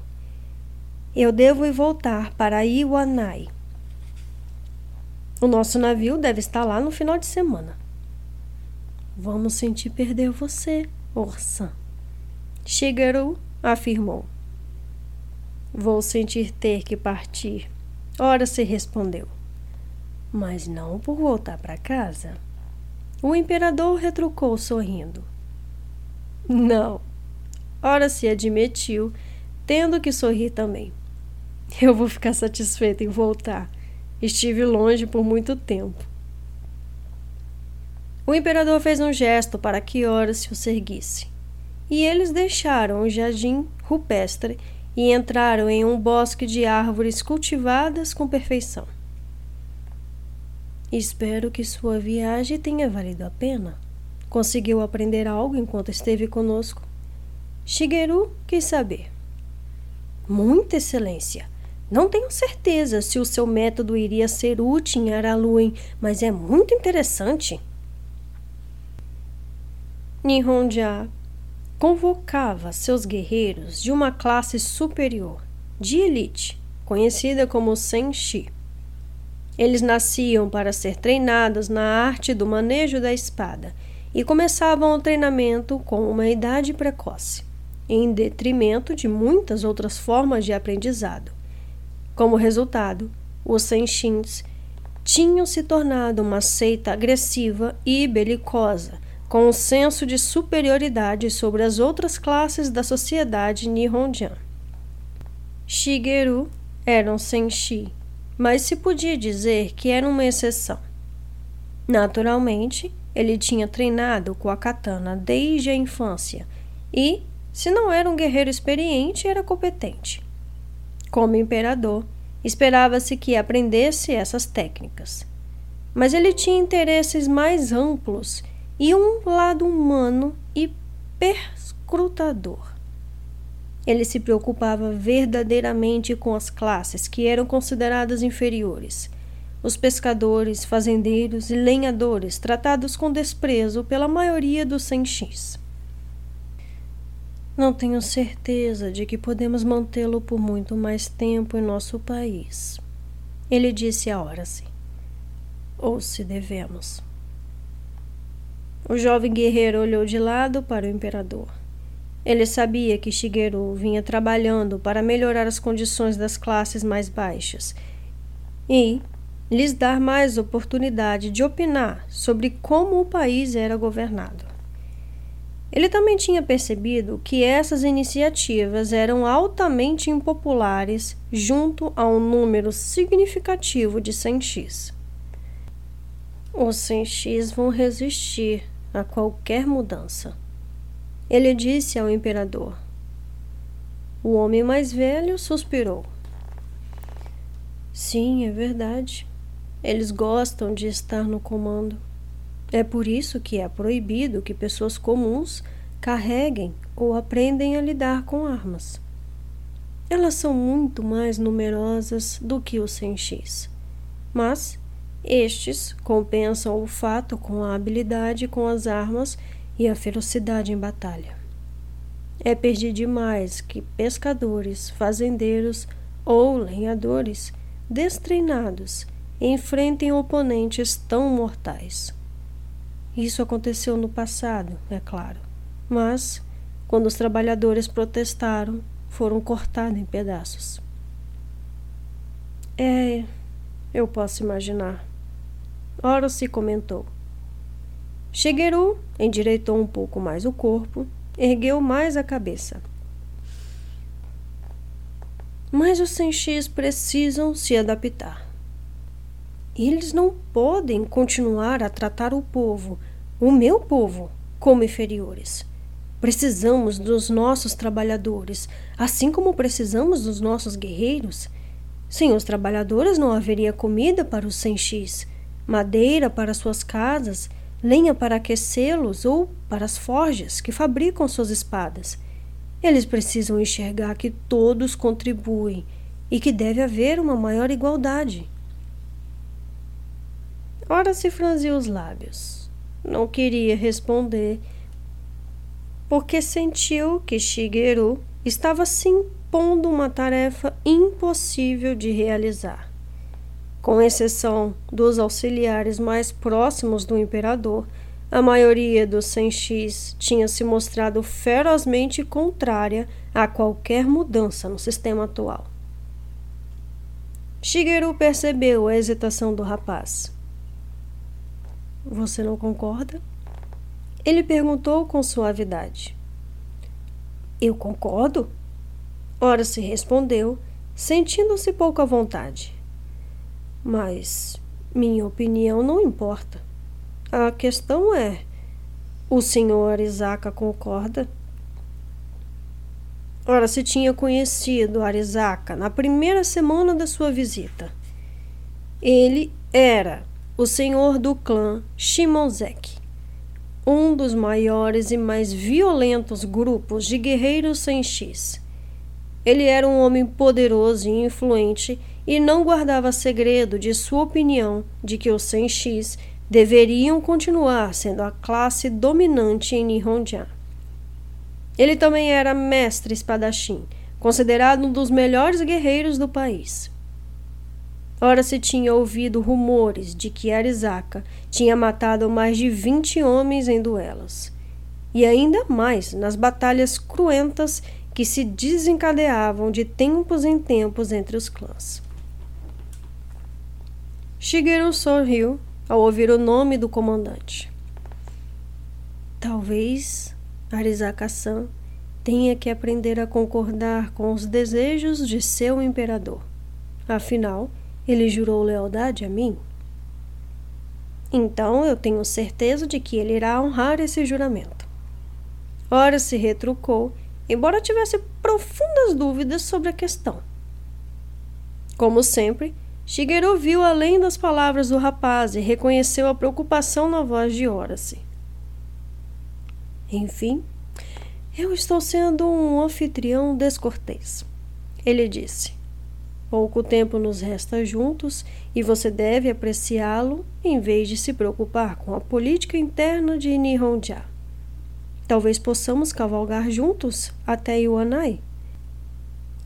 Speaker 1: Eu devo ir voltar para Iwanai. O nosso navio deve estar lá no final de semana. Vamos sentir perder você, Orsan. Shigeru afirmou. Vou sentir ter que partir. Ora se respondeu. Mas não por voltar para casa. O imperador retrucou sorrindo. Não. Ora se admitiu, tendo que sorrir também. Eu vou ficar satisfeita em voltar. Estive longe por muito tempo. O imperador fez um gesto para que Ora se o seguisse. E eles deixaram o jardim rupestre e entraram em um bosque de árvores cultivadas com perfeição. Espero que sua viagem tenha valido a pena. Conseguiu aprender algo enquanto esteve conosco? Shigeru quis saber. Muita excelência. Não tenho certeza se o seu método iria ser útil em Araluen, mas é muito interessante. Nihonja convocava seus guerreiros de uma classe superior, de elite, conhecida como Senshi. Eles nasciam para ser treinados na arte do manejo da espada e começavam o treinamento com uma idade precoce, em detrimento de muitas outras formas de aprendizado. Como resultado, os Senshins tinham se tornado uma seita agressiva e belicosa, com um senso de superioridade sobre as outras classes da sociedade Nihonjan. Shigeru era um Senshi mas se podia dizer que era uma exceção. Naturalmente, ele tinha treinado com a katana desde a infância e, se não era um guerreiro experiente, era competente. Como imperador, esperava-se que aprendesse essas técnicas. Mas ele tinha interesses mais amplos e um lado humano e perscrutador. Ele se preocupava verdadeiramente com as classes que eram consideradas inferiores. Os pescadores, fazendeiros e lenhadores, tratados com desprezo pela maioria dos senchis. Não tenho certeza de que podemos mantê-lo por muito mais tempo em nosso país. Ele disse a Horace. Ou se devemos. O jovem guerreiro olhou de lado para o imperador. Ele sabia que Shigeru vinha trabalhando para melhorar as condições das classes mais baixas e lhes dar mais oportunidade de opinar sobre como o país era governado. Ele também tinha percebido que essas iniciativas eram altamente impopulares junto a um número significativo de senchis. Os senchis vão resistir a qualquer mudança. Ele disse ao imperador. O homem mais velho suspirou. Sim, é verdade. Eles gostam de estar no comando. É por isso que é proibido que pessoas comuns carreguem ou aprendem a lidar com armas. Elas são muito mais numerosas do que os senchis, mas estes compensam o fato com a habilidade com as armas e a ferocidade em batalha. É pedir demais que pescadores, fazendeiros ou lenhadores destreinados enfrentem oponentes tão mortais. Isso aconteceu no passado, é claro, mas quando os trabalhadores protestaram, foram cortados em pedaços. É, eu posso imaginar. Ora se comentou. Shigeru endireitou um pouco mais o corpo, ergueu mais a cabeça. Mas os senchis precisam se adaptar. Eles não podem continuar a tratar o povo, o meu povo, como inferiores. Precisamos dos nossos trabalhadores, assim como precisamos dos nossos guerreiros. Sem os trabalhadores não haveria comida para os senchis, madeira para suas casas, lenha para aquecê-los ou para as forjas que fabricam suas espadas. Eles precisam enxergar que todos contribuem e que deve haver uma maior igualdade. Ora se franziu os lábios. Não queria responder, porque sentiu que Shigeru estava se impondo uma tarefa impossível de realizar. Com exceção dos auxiliares mais próximos do imperador, a maioria dos senshis tinha se mostrado ferozmente contrária a qualquer mudança no sistema atual. Shigeru percebeu a hesitação do rapaz. Você não concorda? Ele perguntou com suavidade. Eu concordo? Ora se respondeu, sentindo-se pouco à vontade. Mas minha opinião não importa. A questão é: o senhor Isaka concorda? Ora, se tinha conhecido Arisaka na primeira semana da sua visita. Ele era o senhor do clã Shimonzeki, um dos maiores e mais violentos grupos de guerreiros sem X. Ele era um homem poderoso e influente e não guardava segredo de sua opinião de que os 100x deveriam continuar sendo a classe dominante em Nihonjan. Ele também era mestre espadachim, considerado um dos melhores guerreiros do país. Ora se tinha ouvido rumores de que Arisaka tinha matado mais de 20 homens em duelos, e ainda mais nas batalhas cruentas que se desencadeavam de tempos em tempos entre os clãs. Shigeru sorriu ao ouvir o nome do comandante. Talvez Arisaka-san tenha que aprender a concordar com os desejos de seu imperador. Afinal, ele jurou lealdade a mim. Então eu tenho certeza de que ele irá honrar esse juramento. Ora se retrucou, embora tivesse profundas dúvidas sobre a questão. Como sempre, Shigeru viu além das palavras do rapaz e reconheceu a preocupação na voz de Horace. Enfim, eu estou sendo um anfitrião descortês. Ele disse. Pouco tempo nos resta juntos e você deve apreciá-lo em vez de se preocupar com a política interna de Nihonja. Talvez possamos cavalgar juntos até Iwanai.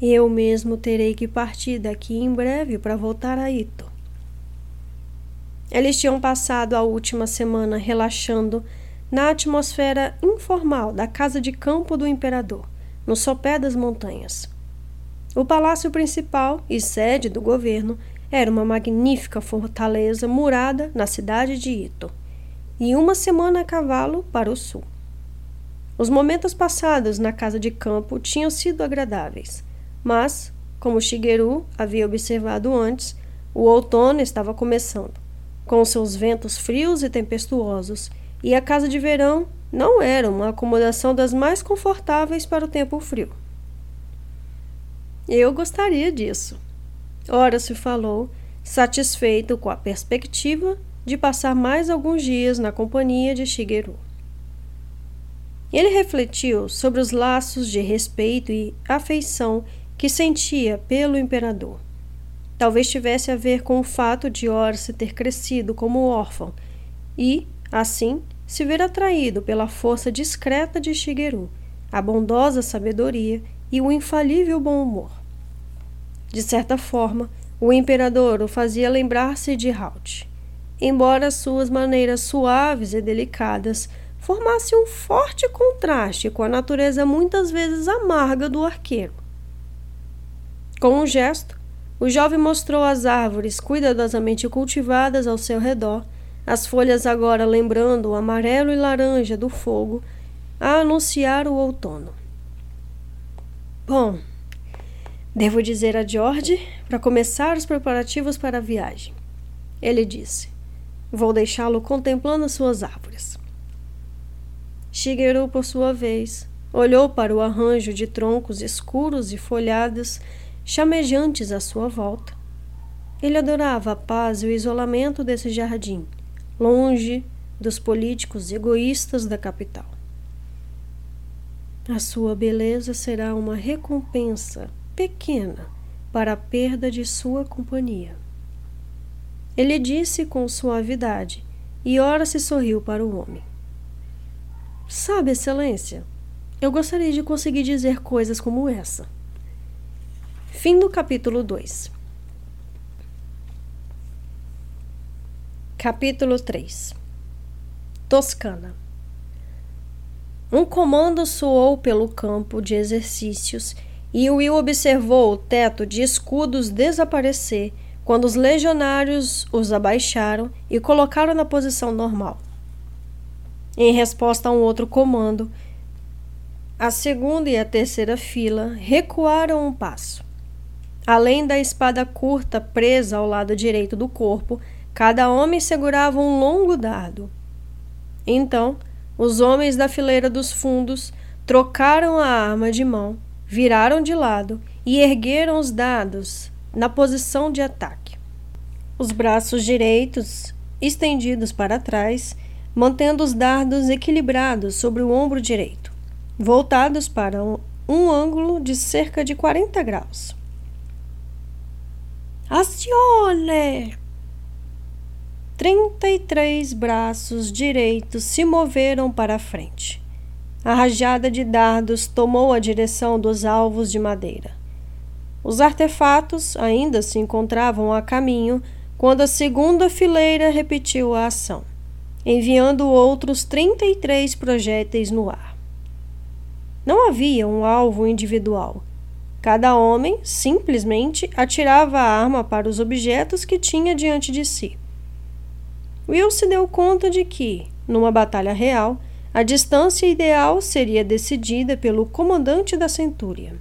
Speaker 1: Eu mesmo terei que partir daqui em breve para voltar a Ito. Eles tinham passado a última semana relaxando na atmosfera informal da casa de campo do imperador, no sopé das montanhas. O palácio principal e sede do governo era uma magnífica fortaleza murada na cidade de Ito, e uma semana a cavalo para o sul. Os momentos passados na casa de campo tinham sido agradáveis mas, como Shigeru havia observado antes, o outono estava começando, com seus ventos frios e tempestuosos, e a casa de verão não era uma acomodação das mais confortáveis para o tempo frio. Eu gostaria disso. Ora se falou, satisfeito com a perspectiva de passar mais alguns dias na companhia de Shigeru. Ele refletiu sobre os laços de respeito e afeição que sentia pelo imperador. Talvez tivesse a ver com o fato de Orse ter crescido como órfão e, assim, se ver atraído pela força discreta de Shigeru, a bondosa sabedoria e o infalível bom humor. De certa forma, o imperador o fazia lembrar-se de Halt, embora suas maneiras suaves e delicadas formassem um forte contraste com a natureza muitas vezes amarga do arqueiro. Com um gesto, o jovem mostrou as árvores cuidadosamente cultivadas ao seu redor, as folhas agora lembrando o amarelo e laranja do fogo, a anunciar o outono. Bom, Devo dizer a George para começar os preparativos para a viagem. Ele disse: Vou deixá-lo contemplando suas árvores. Shigeru, por sua vez, olhou para o arranjo de troncos escuros e folhados chamejantes à sua volta. Ele adorava a paz e o isolamento desse jardim, longe dos políticos egoístas da capital. A sua beleza será uma recompensa pequena para a perda de sua companhia. Ele disse com suavidade, e ora se sorriu para o homem. Sabe, Excelência, eu gostaria de conseguir dizer coisas como essa. Fim do capítulo 2. Capítulo 3 Toscana Um comando soou pelo campo de exercícios e Will observou o teto de escudos desaparecer quando os legionários os abaixaram e colocaram na posição normal. Em resposta a um outro comando, a segunda e a terceira fila recuaram um passo. Além da espada curta presa ao lado direito do corpo, cada homem segurava um longo dardo. Então, os homens da fileira dos fundos trocaram a arma de mão, viraram de lado e ergueram os dados na posição de ataque. Os braços direitos estendidos para trás, mantendo os dardos equilibrados sobre o ombro direito, voltados para um, ângulo de cerca de 40 graus. Acione! Trinta e três braços direitos se moveram para a frente. A rajada de dardos tomou a direção dos alvos de madeira. Os artefatos ainda se encontravam a caminho quando a segunda fileira repetiu a ação, enviando outros 33 projéteis no ar. Não havia um alvo individual Cada homem simplesmente atirava a arma para os objetos que tinha diante de si. Will se deu conta de que, numa batalha real, a distância ideal seria decidida pelo comandante da centúria.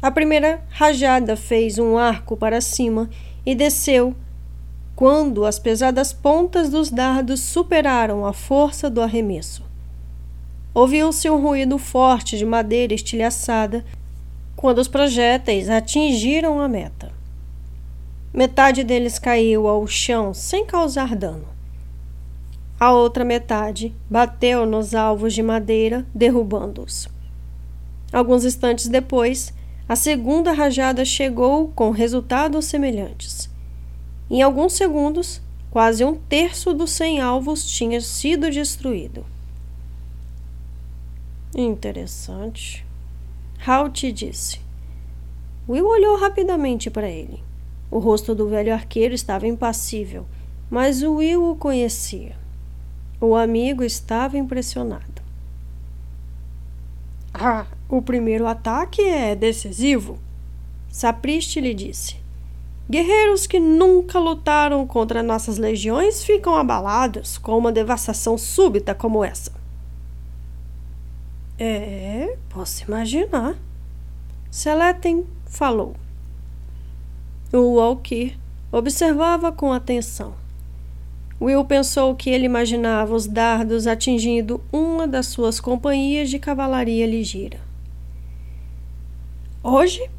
Speaker 1: A primeira rajada fez um arco para cima e desceu quando as pesadas pontas dos dardos superaram a força do arremesso. Ouviu-se um ruído forte de madeira estilhaçada quando os projéteis atingiram a meta. Metade deles caiu ao chão sem causar dano. A outra metade bateu nos alvos de madeira, derrubando-os. Alguns instantes depois, a segunda rajada chegou com resultados semelhantes. Em alguns segundos, quase um terço dos 100 alvos tinha sido destruído. Interessante. Halt disse. Will olhou rapidamente para ele. O rosto do velho arqueiro estava impassível, mas Will o conhecia. O amigo estava impressionado. Ah, o primeiro ataque é decisivo, Sapriste lhe disse. Guerreiros que nunca lutaram contra nossas legiões ficam abalados com uma devastação súbita como essa. É, posso imaginar. Seletem falou. O Walker observava com atenção. Will pensou que ele imaginava os dardos atingindo uma das suas companhias de cavalaria ligeira. Hoje,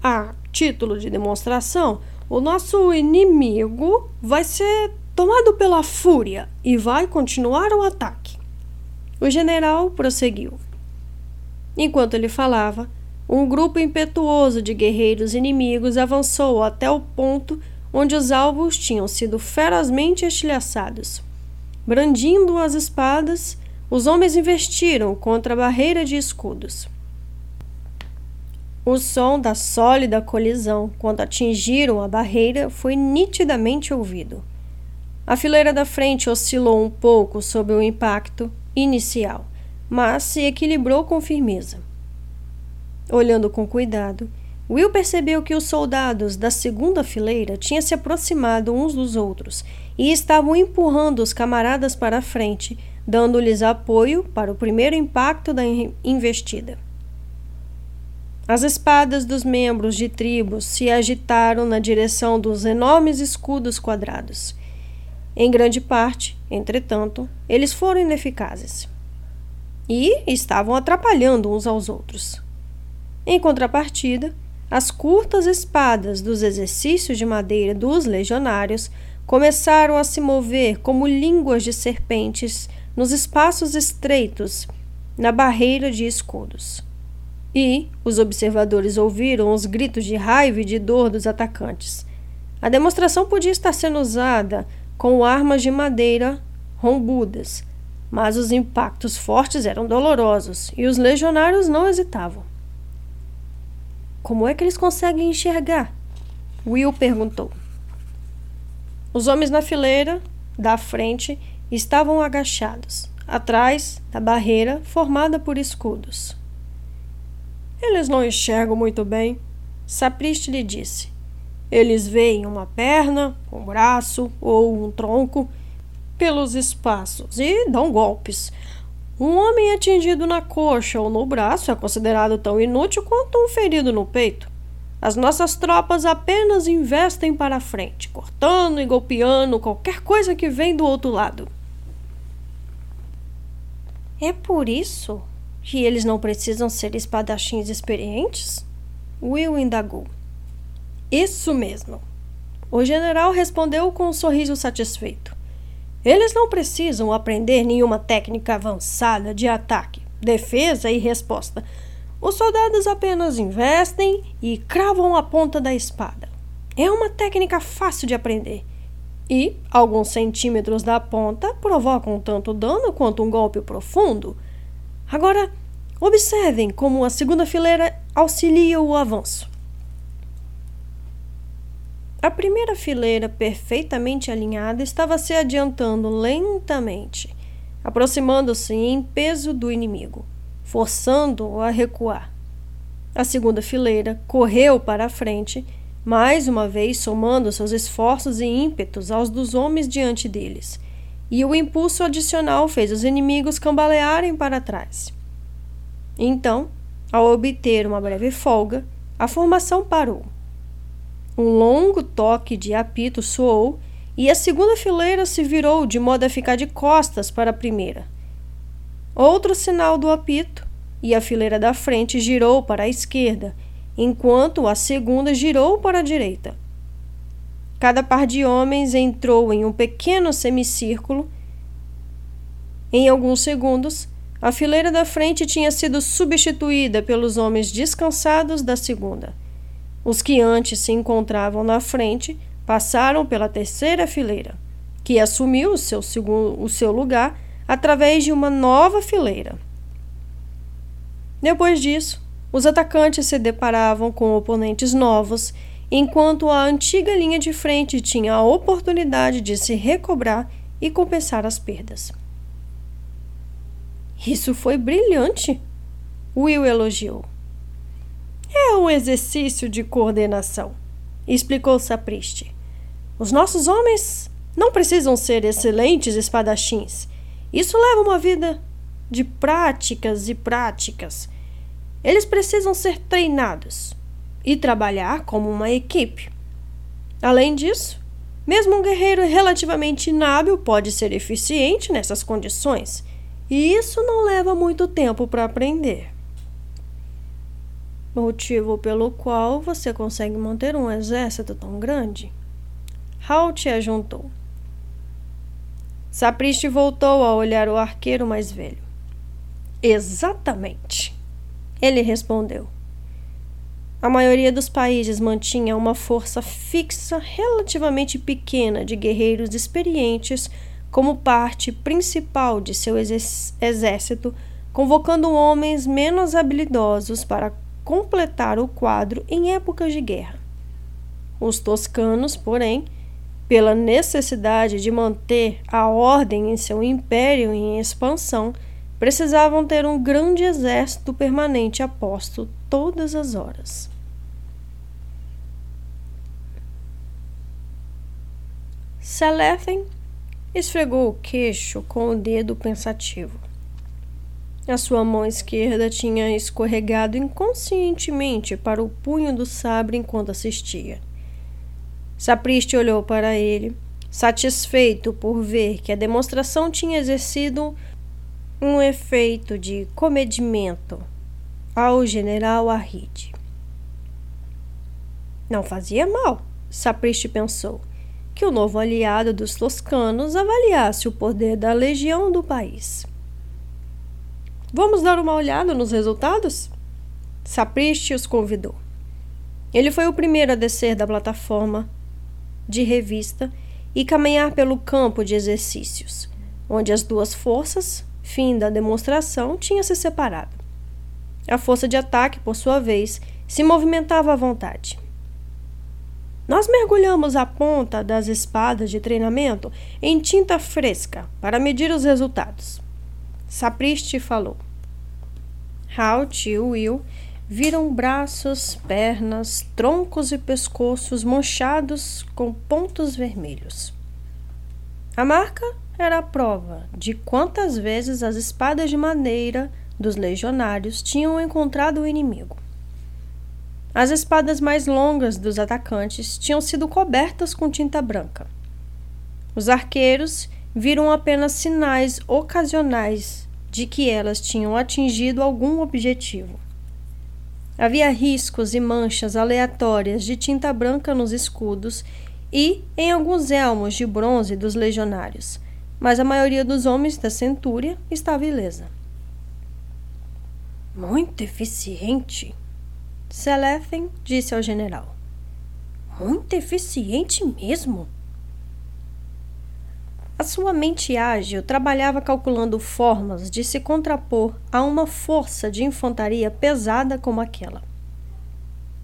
Speaker 1: a título de demonstração, o nosso inimigo vai ser tomado pela fúria e vai continuar o ataque. O general prosseguiu. Enquanto ele falava, um grupo impetuoso de guerreiros inimigos avançou até o ponto onde os alvos tinham sido ferozmente estilhaçados. Brandindo as espadas, os homens investiram contra a barreira de escudos. O som da sólida colisão quando atingiram a barreira foi nitidamente ouvido. A fileira da frente oscilou um pouco sob o impacto inicial mas se equilibrou com firmeza. Olhando com cuidado, Will percebeu que os soldados da segunda fileira tinham se aproximado uns dos outros e estavam empurrando os camaradas para a frente, dando-lhes apoio para o primeiro impacto da investida. As espadas dos membros de tribos se agitaram na direção dos enormes escudos quadrados. Em grande parte, entretanto, eles foram ineficazes e estavam atrapalhando uns aos outros. Em contrapartida, as curtas espadas dos exercícios de madeira dos legionários começaram a se mover como línguas de serpentes nos espaços estreitos na barreira de escudos. E os observadores ouviram os gritos de raiva e de dor dos atacantes. A demonstração podia estar sendo usada com armas de madeira rombudas, mas os impactos fortes eram dolorosos e os legionários não hesitavam. Como é que eles conseguem enxergar? Will perguntou. Os homens na fileira da frente estavam agachados, atrás da barreira formada por escudos. Eles não enxergam muito bem, Sapriste lhe disse. Eles veem uma perna, um braço ou um tronco pelos espaços e dão golpes. Um homem atingido na coxa ou no braço é considerado tão inútil quanto um ferido no peito. As nossas tropas apenas investem para a frente, cortando e golpeando qualquer coisa que vem do outro lado. É por isso que eles não precisam ser espadachins experientes? Will indagou. Isso mesmo. O general respondeu com um sorriso satisfeito. Eles não precisam aprender nenhuma técnica avançada de ataque, defesa e resposta. Os soldados apenas investem e cravam a ponta da espada. É uma técnica fácil de aprender e alguns centímetros da ponta provocam tanto dano quanto um golpe profundo. Agora, observem como a segunda fileira auxilia o avanço. A primeira fileira, perfeitamente alinhada, estava se adiantando lentamente, aproximando-se em peso do inimigo, forçando-o a recuar. A segunda fileira correu para a frente mais uma vez somando seus esforços e ímpetos aos dos homens diante deles, e o impulso adicional fez os inimigos cambalearem para trás. Então, ao obter uma breve folga, a formação parou. Um longo toque de apito soou e a segunda fileira se virou de modo a ficar de costas para a primeira. Outro sinal do apito e a fileira da frente girou para a esquerda enquanto a segunda girou para a direita. Cada par de homens entrou em um pequeno semicírculo. Em alguns segundos, a fileira da frente tinha sido substituída pelos homens descansados da segunda. Os que antes se encontravam na frente passaram pela terceira fileira, que assumiu o seu, segundo, o seu lugar através de uma nova fileira. Depois disso, os atacantes se deparavam com oponentes novos, enquanto a antiga linha de frente tinha a oportunidade de se recobrar e compensar as perdas. Isso foi brilhante, Will elogiou. É um exercício de coordenação, explicou Sapriste. Os nossos homens não precisam ser excelentes espadachins. Isso leva uma vida de práticas e práticas eles precisam ser treinados e trabalhar como uma equipe. Além disso, mesmo um guerreiro relativamente inábil pode ser eficiente nessas condições, e isso não leva muito tempo para aprender. Motivo pelo qual você consegue manter um exército tão grande? Halt ajuntou. Sapriste voltou a olhar o arqueiro mais velho. Exatamente. Ele respondeu. A maioria dos países mantinha uma força fixa relativamente pequena de guerreiros experientes como parte principal de seu exército, convocando homens menos habilidosos para completar o quadro em épocas de guerra. Os toscanos, porém, pela necessidade de manter a ordem em seu império em expansão, precisavam ter um grande exército permanente a posto todas as horas. Selethen esfregou o queixo com o dedo pensativo. A sua mão esquerda tinha escorregado inconscientemente para o punho do sabre enquanto assistia. Sapristi olhou para ele, satisfeito por ver que a demonstração tinha exercido um efeito de comedimento ao general Arrid. Não fazia mal, Sapristi pensou, que o novo aliado dos toscanos avaliasse o poder da legião do país. Vamos dar uma olhada nos resultados? Sapristi os convidou. Ele foi o primeiro a descer da plataforma de revista e caminhar pelo campo de exercícios, onde as duas forças, fim da demonstração, tinham se separado. A força de ataque, por sua vez, se movimentava à vontade. Nós mergulhamos a ponta das espadas de treinamento em tinta fresca para medir os resultados. Sapristi falou. Halt e Will viram braços, pernas, troncos e pescoços manchados com pontos vermelhos. A marca era a prova de quantas vezes as espadas de madeira dos legionários tinham encontrado o inimigo. As espadas mais longas dos atacantes tinham sido cobertas com tinta branca. Os arqueiros viram apenas sinais ocasionais de que elas tinham atingido algum objetivo. Havia riscos e manchas aleatórias de tinta branca nos escudos e em alguns elmos de bronze dos legionários, mas a maioria dos homens da centúria estava ilesa. Muito eficiente, Selethen disse ao general. Muito eficiente mesmo. Sua mente ágil trabalhava calculando formas de se contrapor a uma força de infantaria pesada como aquela.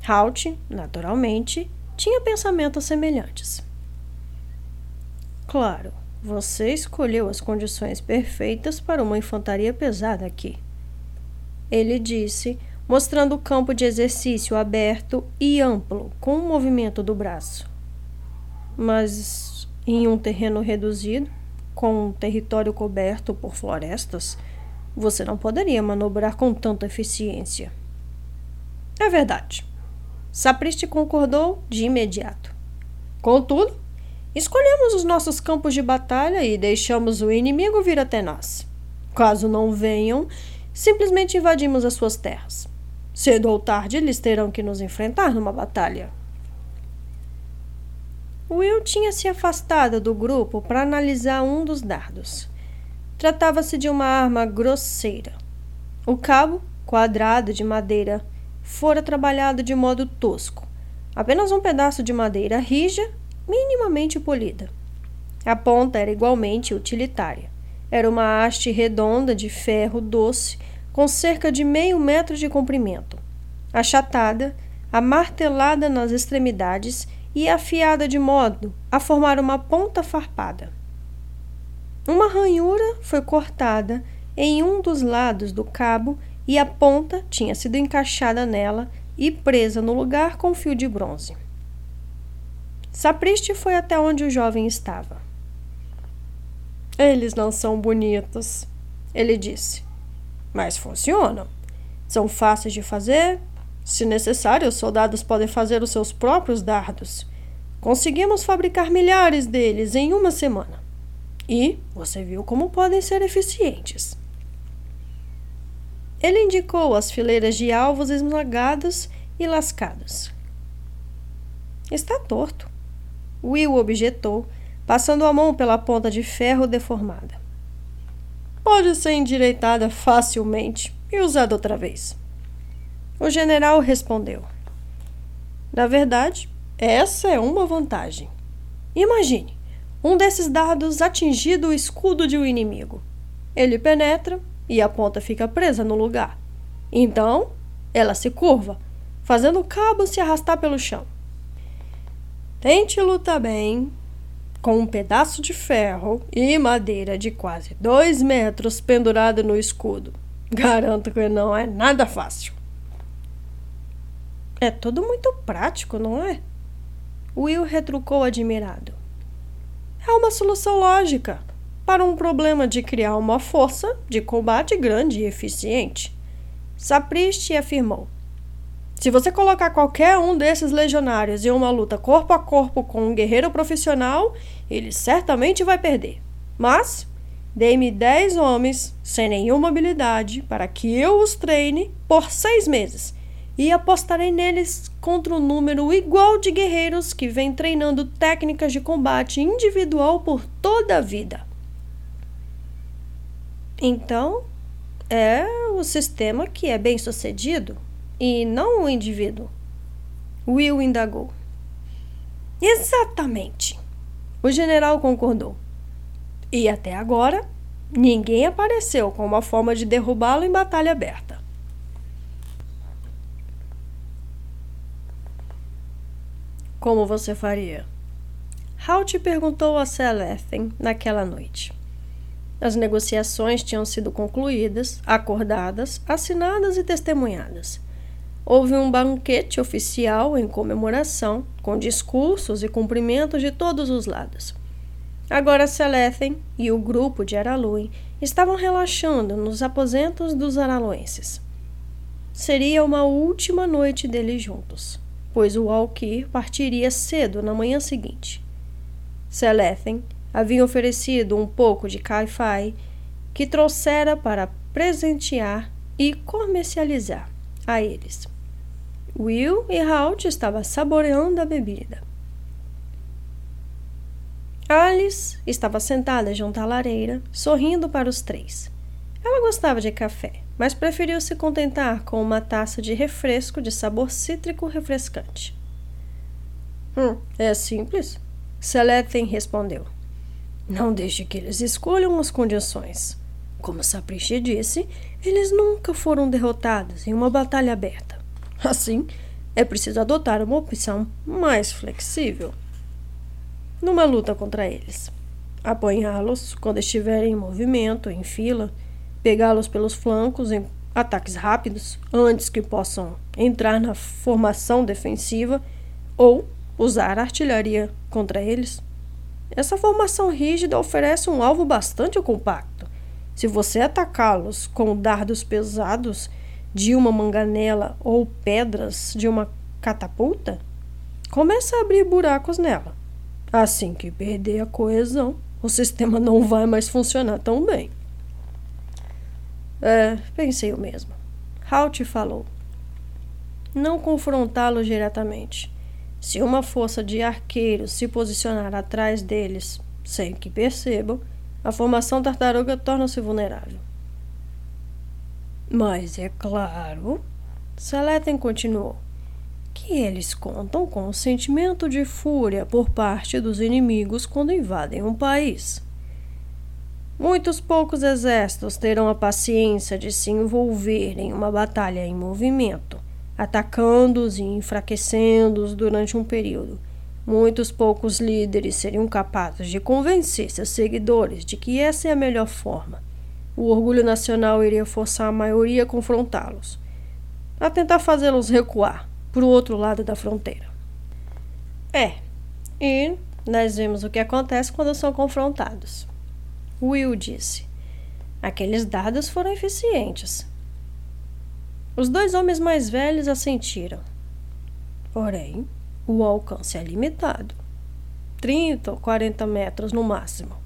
Speaker 1: Halt, naturalmente, tinha pensamentos semelhantes. Claro, você escolheu as condições perfeitas para uma infantaria pesada aqui. Ele disse, mostrando o campo de exercício aberto e amplo com o movimento do braço. Mas em um terreno reduzido, com um território coberto por florestas, você não poderia manobrar com tanta eficiência. É verdade. Sapristi concordou de imediato. Contudo, escolhemos os nossos campos de batalha e deixamos o inimigo vir até nós. Caso não venham, simplesmente invadimos as suas terras. Cedo ou tarde, eles terão que nos enfrentar numa batalha. Will tinha se afastado do grupo para analisar um dos dardos. Tratava-se de uma arma grosseira. O cabo, quadrado de madeira, fora trabalhado de modo tosco. Apenas um pedaço de madeira rija, minimamente polida. A ponta era igualmente utilitária. Era uma haste redonda de ferro doce, com cerca de meio metro de comprimento. Achatada, amartelada nas extremidades e afiada de modo a formar uma ponta farpada. Uma ranhura foi cortada em um dos lados do cabo e a ponta tinha sido encaixada nela e presa no lugar com fio de bronze. Sapristi foi até onde o jovem estava. Eles não são bonitos, ele disse, mas funcionam. São fáceis de fazer se necessário, os soldados podem fazer os seus próprios dardos. Conseguimos fabricar milhares deles em uma semana. E você viu como podem ser eficientes. Ele indicou as fileiras de alvos esmagados e lascados. Está torto. Will objetou, passando a mão pela ponta de ferro deformada. Pode ser endireitada facilmente e usada outra vez. O general respondeu: Na verdade, essa é uma vantagem. Imagine um desses dardos atingido o escudo de um inimigo. Ele penetra e a ponta fica presa no lugar. Então, ela se curva, fazendo o cabo se arrastar pelo chão. Tente lutar bem com um pedaço de ferro e madeira de quase dois metros pendurado no escudo. Garanto que não é nada fácil. É tudo muito prático, não é? Will retrucou admirado. É uma solução lógica. para um problema de criar uma força de combate grande e eficiente. Sapristi afirmou: Se você colocar qualquer um desses legionários em uma luta corpo a corpo com um guerreiro profissional, ele certamente vai perder. Mas dê-me dez homens sem nenhuma habilidade para que eu os treine por seis meses e apostarei neles contra um número igual de guerreiros que vem treinando técnicas de combate individual por toda a vida. Então, é o sistema que é bem sucedido e não o indivíduo. Will indagou. Exatamente. O general concordou. E até agora, ninguém apareceu com uma forma de derrubá-lo em batalha aberta. Como você faria? Halt perguntou a Selethen naquela noite. As negociações tinham sido concluídas, acordadas, assinadas e testemunhadas. Houve um banquete oficial em comemoração, com discursos e cumprimentos de todos os lados. Agora Selethen e o grupo de Araluin estavam relaxando nos aposentos dos araluenses. Seria uma última noite deles juntos pois o Alquir partiria cedo na manhã seguinte. Selethen havia oferecido um pouco de caifai que trouxera para presentear e comercializar a eles. Will e Halt estavam saboreando a bebida. Alice estava sentada junto à lareira, sorrindo para os três. Ela gostava de café, mas preferiu se contentar com uma taça de refresco de sabor cítrico refrescante. Hum, é simples. Selethen respondeu. Não deixe que eles escolham as condições. Como Sapristi disse, eles nunca foram derrotados em uma batalha aberta. Assim, é preciso adotar uma opção mais flexível. Numa luta contra eles, apanhá-los quando estiverem em movimento, em fila, pegá-los pelos flancos em ataques rápidos antes que possam entrar na formação defensiva ou usar artilharia contra eles. Essa formação rígida oferece um alvo bastante compacto. Se você atacá-los com dardos pesados de uma manganela ou pedras de uma catapulta, começa a abrir buracos nela. Assim que perder a coesão, o sistema não vai mais funcionar tão bem. É, pensei o mesmo. Halt falou. Não confrontá-los diretamente. Se uma força de arqueiros se posicionar atrás deles, sem que percebam, a formação tartaruga torna-se vulnerável. Mas é claro, Seleten continuou, que eles contam com o sentimento de fúria por parte dos inimigos quando invadem um país. Muitos poucos exércitos terão a paciência de se envolver em uma batalha em movimento, atacando-os e enfraquecendo-os durante um período. Muitos poucos líderes seriam capazes de convencer seus seguidores de que essa é a melhor forma. O orgulho nacional iria forçar a maioria a confrontá-los, a tentar fazê-los recuar para o outro lado da fronteira. É, e nós vemos o que acontece quando são confrontados. Will disse. Aqueles dados foram eficientes. Os dois homens mais velhos assentiram. Porém, o alcance é limitado 30 ou 40 metros no máximo.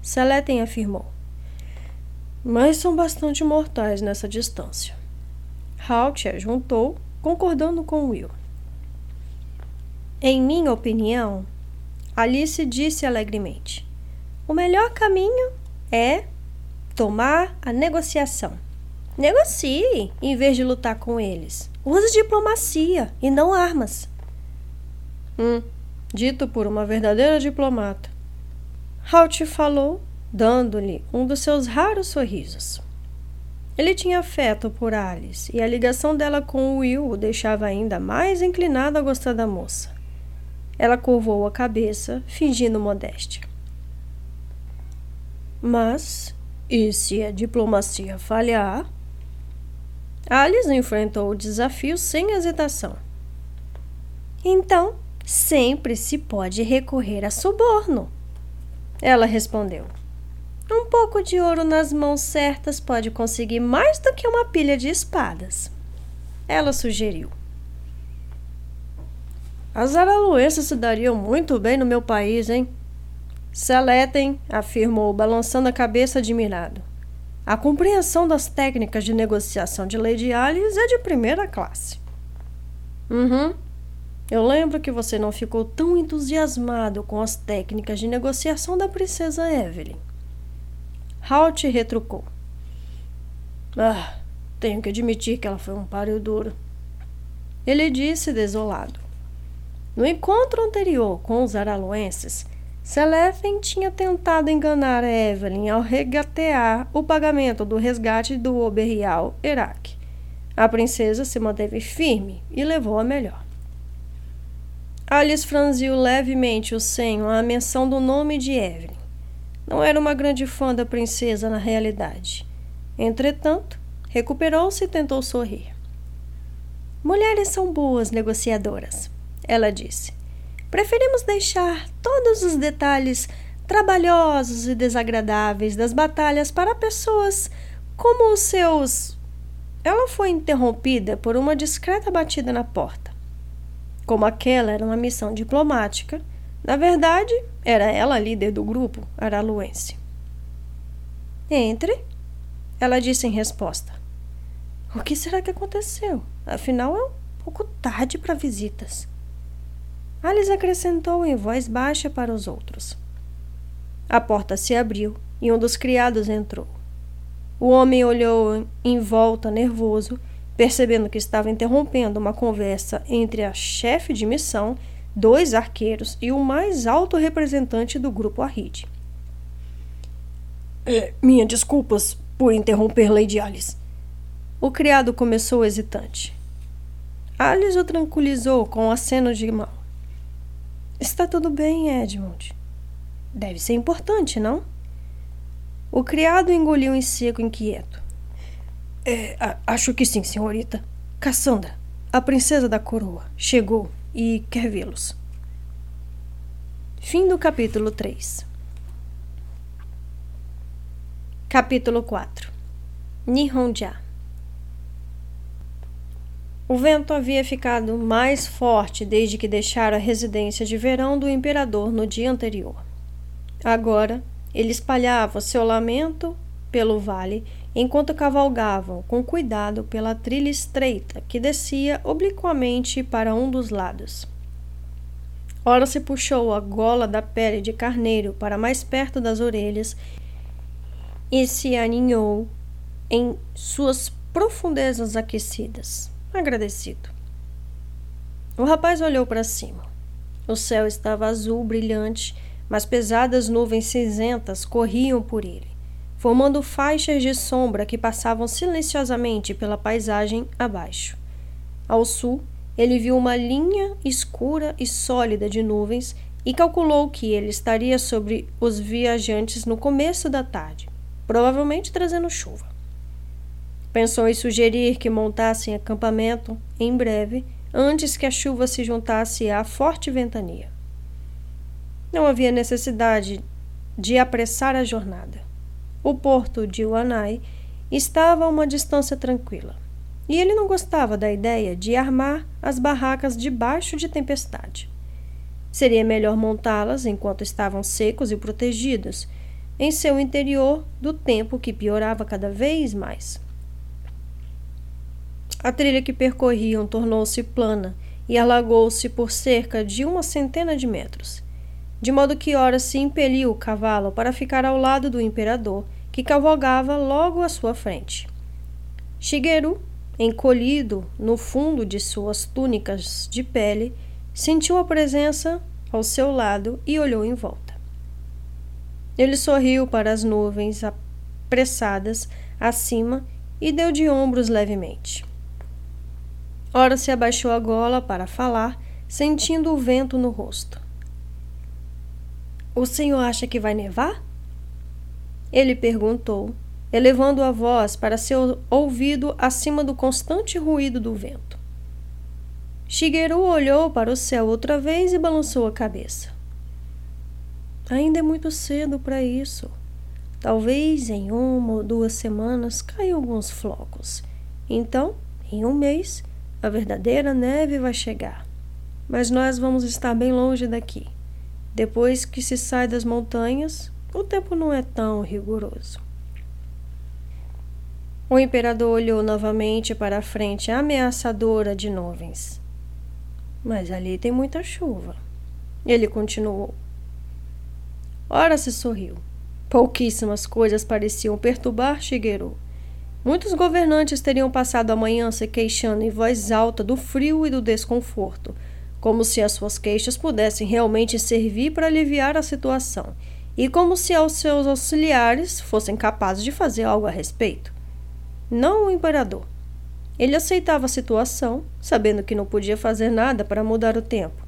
Speaker 1: Seleten afirmou. Mas são bastante mortais nessa distância. Halt juntou, concordando com Will. Em minha opinião, Alice disse alegremente: o melhor caminho é tomar a negociação. Negocie em vez de lutar com eles. Use diplomacia e não armas. Hum, dito por uma verdadeira diplomata. Halt falou, dando-lhe um dos seus raros sorrisos. Ele tinha afeto por Alice e a ligação dela com Will o deixava ainda mais inclinado a gostar da moça. Ela curvou a cabeça, fingindo modéstia. Mas, e se a diplomacia falhar? Alice enfrentou o desafio sem hesitação. Então, sempre se pode recorrer a suborno. Ela respondeu. Um pouco de ouro nas mãos certas pode conseguir mais do que uma pilha de espadas. Ela sugeriu. As araluenses se dariam muito bem no meu país, hein? Seletem, afirmou, balançando a cabeça admirado. A compreensão das técnicas de negociação de Lady Alice é de primeira classe. Uhum. Eu lembro que você não ficou tão entusiasmado com as técnicas de negociação da princesa Evelyn. Halt retrucou. Ah, tenho que admitir que ela foi um páreo duro. Ele disse desolado. No encontro anterior com os araluenses, Selefen tinha tentado enganar Evelyn ao regatear o pagamento do resgate do Oberrial Herak. A princesa se manteve firme e levou a melhor. Alice franziu levemente o senho à menção do nome de Evelyn. Não era uma grande fã da princesa na realidade. Entretanto, recuperou-se e tentou sorrir. Mulheres são boas negociadoras, ela disse. Preferimos deixar todos os detalhes trabalhosos e desagradáveis das batalhas para pessoas como os seus. Ela foi interrompida por uma discreta batida na porta. Como aquela era uma missão diplomática, na verdade, era ela a líder do grupo araluense. Entre, ela disse em resposta. O que será que aconteceu? Afinal, é um pouco tarde para visitas. Alice acrescentou em voz baixa para os outros. A porta se abriu e um dos criados entrou. O homem olhou em volta nervoso, percebendo que estava interrompendo uma conversa entre a chefe de missão dois arqueiros e o mais alto representante do grupo Arrid. É, minha desculpas por interromper Lady Alice. O criado começou hesitante. Alice o tranquilizou com um aceno de mão. Está tudo bem, Edmund. Deve ser importante, não? O criado engoliu em seco inquieto. É, acho que sim, senhorita. Cassandra, a princesa da coroa, chegou e quer vê-los. Fim do capítulo 3. Capítulo 4 Nihonja O vento havia ficado mais forte desde que deixara a residência de verão do imperador no dia anterior. Agora, ele espalhava seu lamento pelo vale enquanto cavalgavam com cuidado pela trilha estreita que descia obliquamente para um dos lados. Ora se puxou a gola da pele de carneiro para mais perto das orelhas e se aninhou em suas profundezas aquecidas, agradecido. O rapaz olhou para cima. O céu estava azul brilhante, mas pesadas nuvens cinzentas corriam por ele formando faixas de sombra que passavam silenciosamente pela paisagem abaixo. Ao sul, ele viu uma linha escura e sólida de nuvens e calculou que ele estaria sobre os viajantes no começo da tarde, provavelmente trazendo chuva. Pensou em sugerir que montassem acampamento em breve, antes que a chuva se juntasse à forte ventania. Não havia necessidade de apressar a jornada. O porto de Wanai estava a uma distância tranquila, e ele não gostava da ideia de armar as barracas debaixo de tempestade. Seria melhor montá-las enquanto estavam secos e protegidos, em seu interior do tempo que piorava cada vez mais. A trilha que percorriam tornou-se plana e alagou-se por cerca de uma centena de metros de modo que ora se impeliu o cavalo para ficar ao lado do imperador, que cavalgava logo à sua frente. Shigeru, encolhido no fundo de suas túnicas de pele, sentiu a presença ao seu lado e olhou em volta. Ele sorriu para as nuvens apressadas acima e deu de ombros levemente. Ora se abaixou a gola para falar, sentindo o vento no rosto. O senhor acha que vai nevar? Ele perguntou, elevando a voz para seu ouvido acima do constante ruído do vento. Shigeru olhou para o céu outra vez e balançou a cabeça. Ainda é muito cedo para isso. Talvez em uma ou duas semanas caiam alguns flocos. Então, em um mês, a verdadeira neve vai chegar. Mas nós vamos estar bem longe daqui. Depois que se sai das montanhas, o tempo não é tão rigoroso. O imperador olhou novamente para a frente ameaçadora de nuvens. Mas ali tem muita chuva. Ele continuou. Ora se sorriu. Pouquíssimas coisas pareciam perturbar Shigeru. Muitos governantes teriam passado a manhã se queixando em voz alta do frio e do desconforto, como se as suas queixas pudessem realmente servir para aliviar a situação, e como se aos seus auxiliares fossem capazes de fazer algo a respeito. Não o imperador. Ele aceitava a situação, sabendo que não podia fazer nada para mudar o tempo.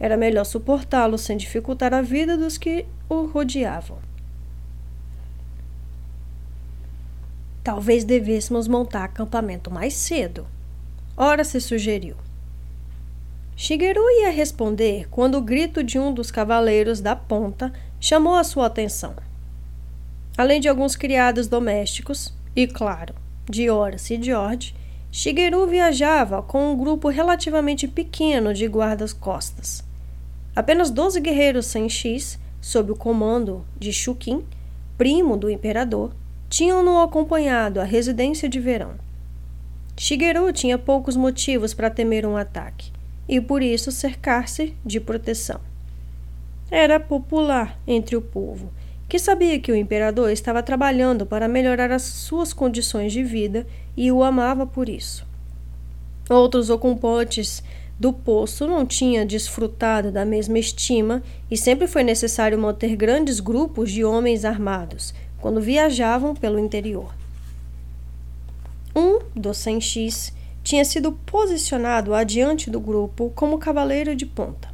Speaker 1: Era melhor suportá-lo sem dificultar a vida dos que o rodeavam. Talvez devêssemos montar acampamento mais cedo. Ora se sugeriu. Shigeru ia responder quando o grito de um dos cavaleiros da ponta chamou a sua atenção. Além de alguns criados domésticos, e claro, de Horace e George, Shigeru viajava com um grupo relativamente pequeno de guardas-costas. Apenas 12 guerreiros sem X, sob o comando de Shukin, primo do imperador, tinham-no acompanhado à residência de verão. Shigeru tinha poucos motivos para temer um ataque e por isso cercar-se de proteção. Era popular entre o povo, que sabia que o imperador estava trabalhando para melhorar as suas condições de vida e o amava por isso. Outros ocupantes do poço não tinham desfrutado da mesma estima e sempre foi necessário manter grandes grupos de homens armados quando viajavam pelo interior. Um dos 100x tinha sido posicionado adiante do grupo como cavaleiro de ponta.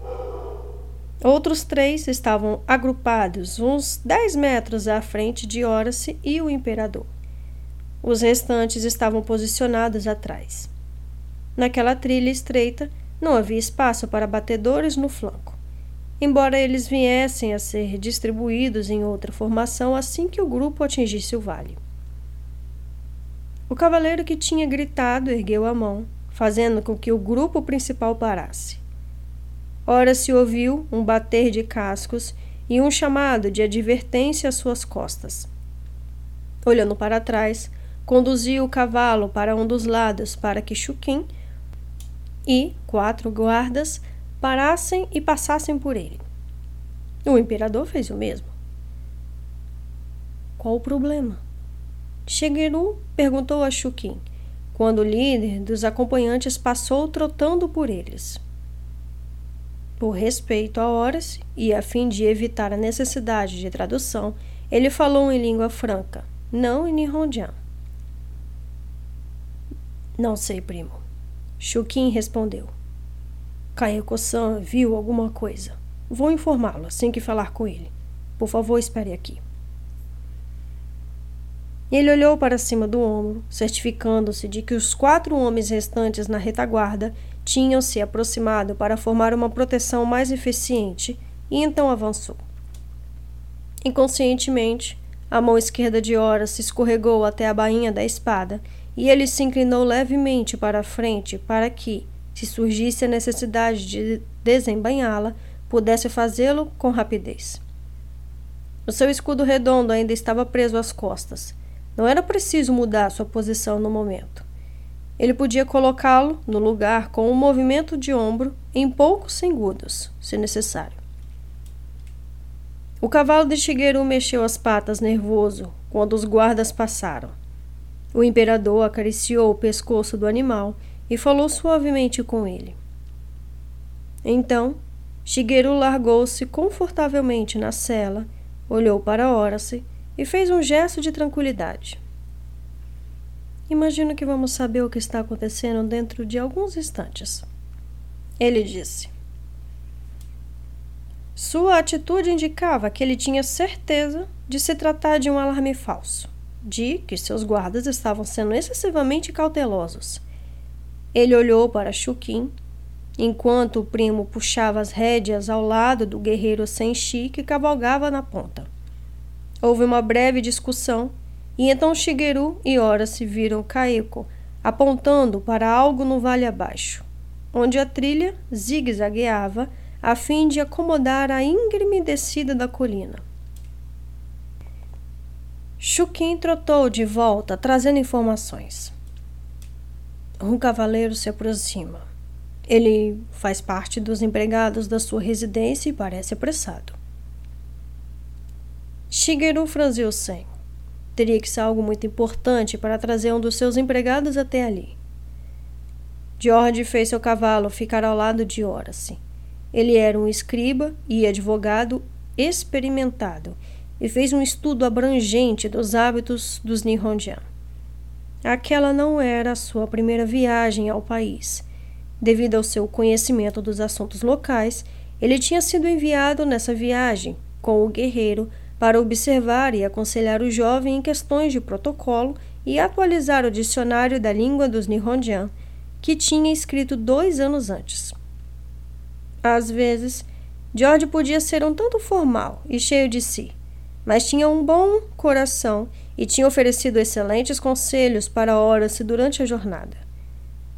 Speaker 1: Outros três estavam agrupados uns 10 metros à frente de Horace e o imperador. Os restantes estavam posicionados atrás. Naquela trilha estreita, não havia espaço para batedores no flanco embora eles viessem a ser distribuídos em outra formação assim que o grupo atingisse o vale. O cavaleiro que tinha gritado ergueu a mão, fazendo com que o grupo principal parasse. Ora se ouviu um bater de cascos e um chamado de advertência às suas costas. Olhando para trás, conduziu o cavalo para um dos lados para que Chuquim e quatro guardas parassem e passassem por ele. O imperador fez o mesmo. Qual o problema? Shigeru perguntou a Shukin, quando o líder dos acompanhantes passou trotando por eles. Por respeito a Horace e a fim de evitar a necessidade de tradução, ele falou em língua franca, não em Nihonjan. Não sei, primo. Shukin respondeu. Kaeko-san viu alguma coisa. Vou informá-lo assim que falar com ele. Por favor, espere aqui. Ele olhou para cima do ombro, certificando-se de que os quatro homens restantes na retaguarda tinham se aproximado para formar uma proteção mais eficiente e então avançou. Inconscientemente, a mão esquerda de Ora se escorregou até a bainha da espada e ele se inclinou levemente para a frente para que, se surgisse a necessidade de desembanhá-la, pudesse fazê-lo com rapidez. O seu escudo redondo ainda estava preso às costas. Não era preciso mudar sua posição no momento. Ele podia colocá-lo no lugar com um movimento de ombro em poucos segundos, se necessário. O cavalo de Shigeru mexeu as patas nervoso quando os guardas passaram. O imperador acariciou o pescoço do animal e falou suavemente com ele. Então, Shigeru largou-se confortavelmente na cela, olhou para Horace e fez um gesto de tranquilidade. Imagino que vamos saber o que está acontecendo dentro de alguns instantes. Ele disse. Sua atitude indicava que ele tinha certeza de se tratar de um alarme falso, de que seus guardas estavam sendo excessivamente cautelosos ele olhou para Chuquim, enquanto o primo puxava as rédeas ao lado do guerreiro sem chi que cavalgava na ponta. Houve uma breve discussão e então Shigeru e Ora se viram Kaeko apontando para algo no vale abaixo, onde a trilha zigue-zagueava a fim de acomodar a íngreme descida da colina. Shukin trotou de volta, trazendo informações. Um cavaleiro se aproxima. Ele faz parte dos empregados da sua residência e parece apressado. Shigeru franziu o. Teria que ser algo muito importante para trazer um dos seus empregados até ali. George fez seu cavalo ficar ao lado de Horace. Ele era um escriba e advogado experimentado e fez um estudo abrangente dos hábitos dos Nihonjan. Aquela não era a sua primeira viagem ao país. Devido ao seu conhecimento dos assuntos locais, ele tinha sido enviado nessa viagem com o guerreiro para observar e aconselhar o jovem em questões de protocolo e atualizar o dicionário da língua dos Nihonjan, que tinha escrito dois anos antes. Às vezes, George podia ser um tanto formal e cheio de si, mas tinha um bom coração e tinha oferecido excelentes conselhos para Horace durante a jornada.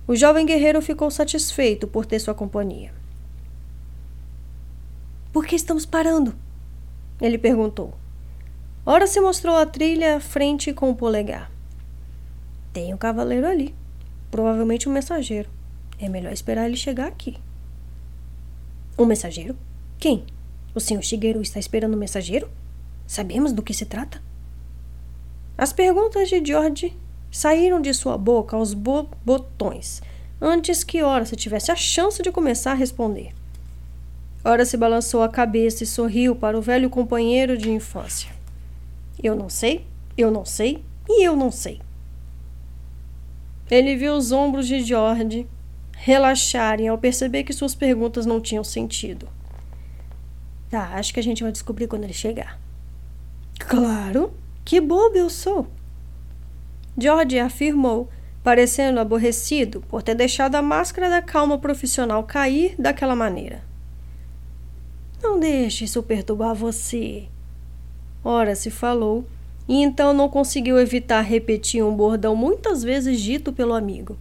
Speaker 1: O jovem guerreiro ficou satisfeito por ter sua companhia. Por que estamos parando? Ele perguntou. Horace mostrou a trilha à frente com o polegar. Tem um cavaleiro ali. Provavelmente um mensageiro. É melhor esperar ele chegar aqui. Um mensageiro? Quem? O senhor Shigeru está esperando um mensageiro? Sabemos do que se trata? As perguntas de George saíram de sua boca aos bo botões, antes que Horace tivesse a chance de começar a responder. Horace balançou a cabeça e sorriu para o velho companheiro de infância. Eu não sei, eu não sei e eu não sei. Ele viu os ombros de George relaxarem ao perceber que suas perguntas não tinham sentido. Tá, acho que a gente vai descobrir quando ele chegar. Claro, que bobo eu sou. George afirmou, parecendo aborrecido por ter deixado a máscara da calma profissional cair daquela maneira. Não deixe isso perturbar você. Ora se falou, e então não conseguiu evitar repetir um bordão muitas vezes dito pelo amigo.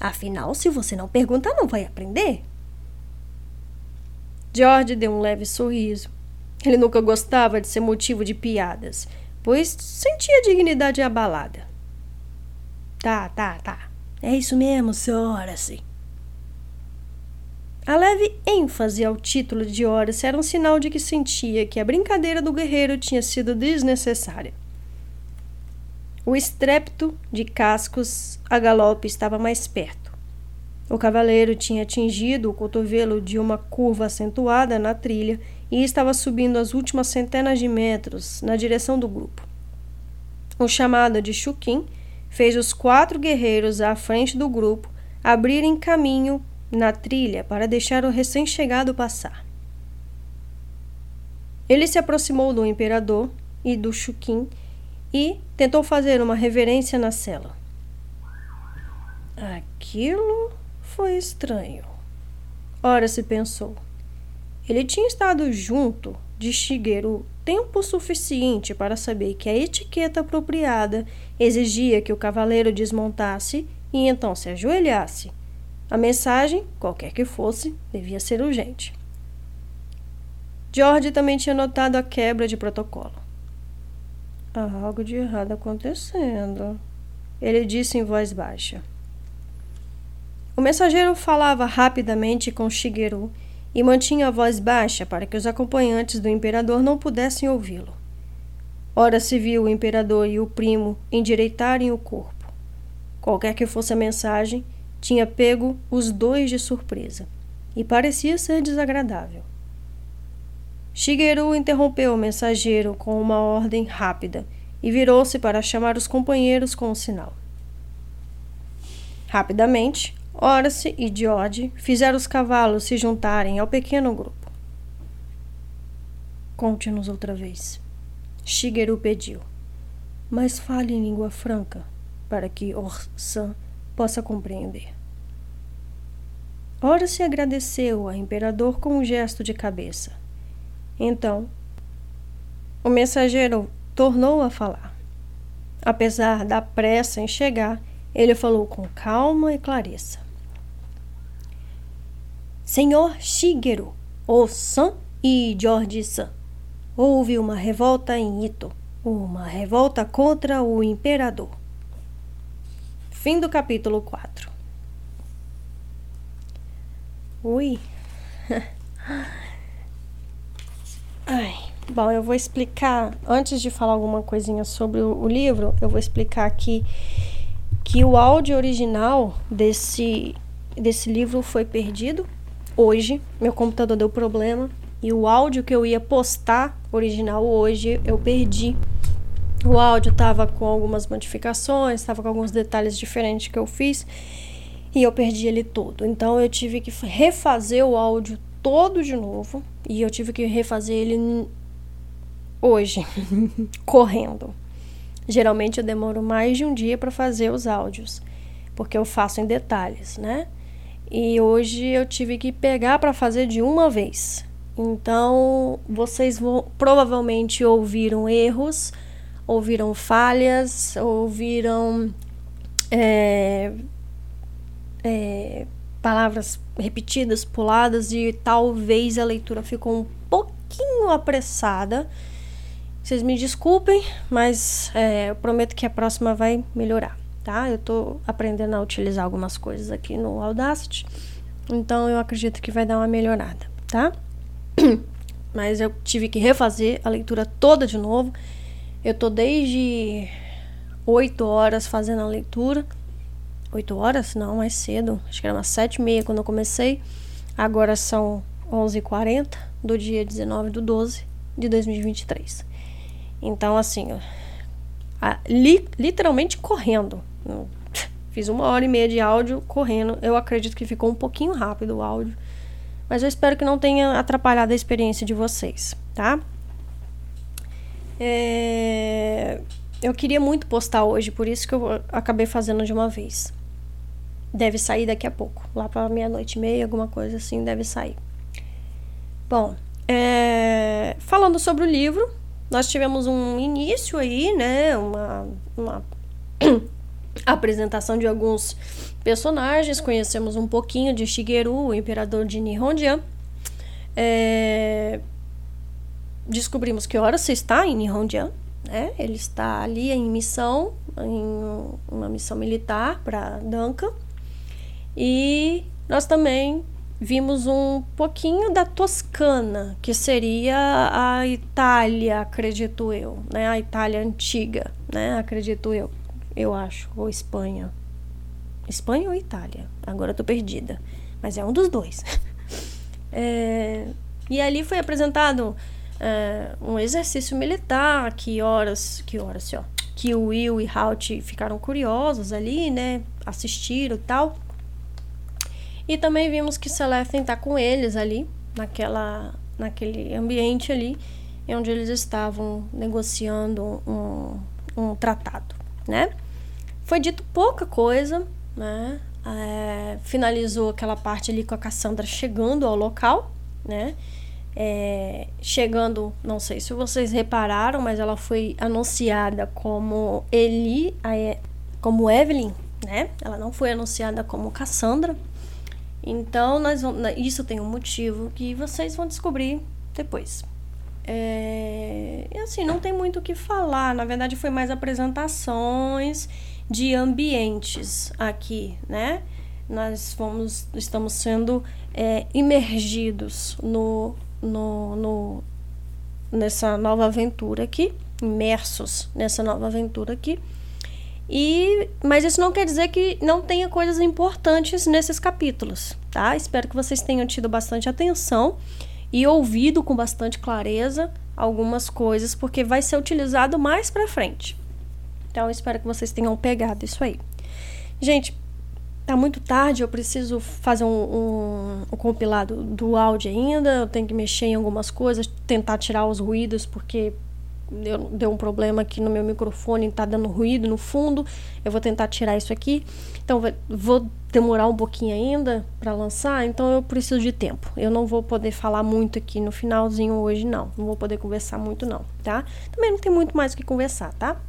Speaker 1: Afinal, se você não perguntar, não vai aprender. George deu um leve sorriso. Ele nunca gostava de ser motivo de piadas, pois sentia a dignidade abalada. Tá, tá, tá. É isso mesmo, senhora, sim. A leve ênfase ao título de Horace era um sinal de que sentia que a brincadeira do guerreiro tinha sido desnecessária. O estrépito de cascos a galope estava mais perto. O cavaleiro tinha atingido o cotovelo de uma curva acentuada na trilha e estava subindo as últimas centenas de metros na direção do grupo. O chamado de Chuquim fez os quatro guerreiros à frente do grupo abrirem caminho na trilha para deixar o recém-chegado passar. Ele se aproximou do imperador e do Chuquim e tentou fazer uma reverência na cela. Aquilo foi estranho. Ora se pensou. Ele tinha estado junto de Shigeru tempo suficiente para saber que a etiqueta apropriada exigia que o cavaleiro desmontasse e então se ajoelhasse. A mensagem, qualquer que fosse, devia ser urgente. George também tinha notado a quebra de protocolo. Há algo de errado acontecendo, ele disse em voz baixa. O mensageiro falava rapidamente com Shigeru e mantinha a voz baixa para que os acompanhantes do imperador não pudessem ouvi-lo. Ora se viu o imperador e o primo endireitarem o corpo. Qualquer que fosse a mensagem, tinha pego os dois de surpresa e parecia ser desagradável. Shigeru interrompeu o mensageiro com uma ordem rápida e virou-se para chamar os companheiros com um sinal. Rapidamente, Horace e George fizeram os cavalos se juntarem ao pequeno grupo. Conte-nos outra vez. Shigeru pediu. Mas fale em língua franca, para que Orsan possa compreender. Horace agradeceu ao imperador com um gesto de cabeça. Então, o mensageiro tornou a falar. Apesar da pressa em chegar, ele falou com calma e clareza. Senhor Shigeru, O-san e George-san, houve uma revolta em Ito, uma revolta contra o imperador. Fim do capítulo 4. Ui. Ai, bom, eu vou explicar, antes de falar alguma coisinha sobre o, o livro, eu vou explicar aqui que o áudio original desse, desse livro foi perdido hoje. Meu computador deu problema e o áudio que eu ia postar original hoje eu perdi. O áudio estava com algumas modificações, estava com alguns detalhes diferentes que eu fiz e eu perdi ele todo. Então eu tive que refazer o áudio todo de novo e eu tive que refazer ele hoje, correndo. Geralmente eu demoro mais de um dia para fazer os áudios, porque eu faço em detalhes, né? E hoje eu tive que pegar para fazer de uma vez. Então, vocês vão provavelmente ouviram erros, ouviram falhas, ouviram é, é, palavras repetidas, puladas e talvez a leitura ficou um pouquinho apressada. Vocês me desculpem, mas é, eu prometo que a próxima vai melhorar, tá? Eu tô aprendendo a utilizar algumas coisas aqui no Audacity, então eu acredito que vai dar uma melhorada, tá? Mas eu tive que refazer a leitura toda de novo. Eu tô desde 8 horas fazendo a leitura. 8 horas? Não, mais cedo. Acho que era umas 7 e meia quando eu comecei. Agora são 11h40 do dia 19 do 12 de 2023. Então, assim, li, literalmente correndo. Fiz uma hora e meia de áudio correndo. Eu acredito que ficou um pouquinho rápido o áudio. Mas eu espero que não tenha atrapalhado a experiência de vocês, tá? É... Eu queria muito postar hoje, por isso que eu acabei fazendo de uma vez. Deve sair daqui a pouco. Lá para meia-noite e meia, alguma coisa assim, deve sair. Bom, é... falando sobre o livro, nós tivemos um início aí, né? Uma, uma apresentação de alguns personagens. Conhecemos um pouquinho de Shigeru, o imperador de Nihonjian. É... Descobrimos que você está em Nihonjian. Né? Ele está ali em missão, em uma missão militar para Duncan. E nós também vimos um pouquinho da Toscana, que seria a Itália, acredito eu, né? A Itália antiga, né? Acredito eu, eu acho, ou Espanha. Espanha ou Itália? Agora eu tô perdida, mas é um dos dois. é, e ali foi apresentado é, um exercício militar, que horas, que horas, ó, que o Will e Halt ficaram curiosos ali, né? Assistiram e tal. E também vimos que Celestin está com eles ali, naquela, naquele ambiente ali, onde eles estavam negociando um, um tratado, né? Foi dito pouca coisa, né? É, finalizou aquela parte ali com a Cassandra chegando ao local, né? É, chegando, não sei se vocês repararam, mas ela foi anunciada como Eli, como Evelyn, né? Ela não foi anunciada como Cassandra. Então, nós vamos, isso tem um motivo que vocês vão descobrir depois. É, e assim, não tem muito o que falar. Na verdade, foi mais apresentações de ambientes aqui, né? Nós vamos, estamos sendo é, imergidos no, no, no, nessa nova aventura aqui, imersos nessa nova aventura aqui. E, mas isso não quer dizer que não tenha coisas importantes nesses capítulos, tá? Espero que vocês tenham tido bastante atenção e ouvido com bastante clareza algumas coisas, porque vai ser utilizado mais para frente. Então, espero que vocês tenham pegado isso aí. Gente, tá muito tarde, eu preciso fazer um, um, um compilado do áudio ainda, eu tenho que mexer em algumas coisas, tentar tirar os ruídos, porque deu, deu um problema aqui no meu microfone, tá dando ruído no fundo. Eu vou tentar tirar isso aqui. Então, vou demorar um pouquinho ainda para lançar, então eu preciso de tempo. Eu não vou poder falar muito aqui no finalzinho hoje, não. Não vou poder conversar muito, não, tá? Também não tem muito mais o que conversar, tá?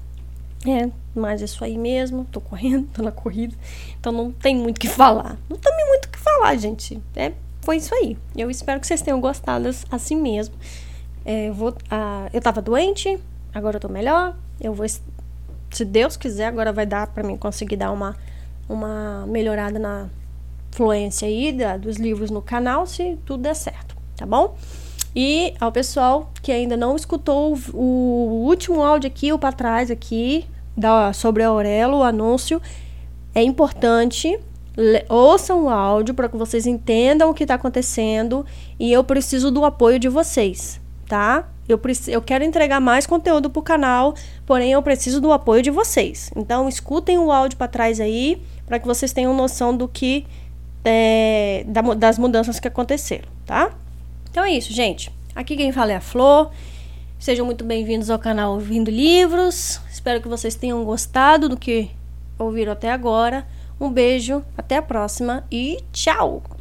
Speaker 1: É, mas isso aí mesmo, tô correndo, tô na corrida, então não tem muito o que falar. Não tem muito o que falar, gente. É, foi isso aí. Eu espero que vocês tenham gostado assim mesmo. É, eu, vou, ah, eu tava doente, agora eu tô melhor. Eu vou, se Deus quiser, agora vai dar para mim conseguir dar uma, uma melhorada na fluência aí da, dos livros no canal, se tudo der certo, tá bom? E ao pessoal que ainda não escutou o, o último áudio aqui, o para trás aqui, da, sobre a Aurelo, o anúncio, é importante ouçam o áudio para que vocês entendam o que está acontecendo e eu preciso do apoio de vocês tá? Eu, eu quero entregar mais conteúdo pro canal, porém eu preciso do apoio de vocês. Então escutem o áudio para trás aí, para que vocês tenham noção do que é, da, das mudanças que aconteceram, tá? Então é isso, gente. Aqui quem fala é a Flor. Sejam muito bem-vindos ao canal Ouvindo Livros. Espero que vocês tenham gostado do que ouviram até agora. Um beijo, até a próxima e tchau!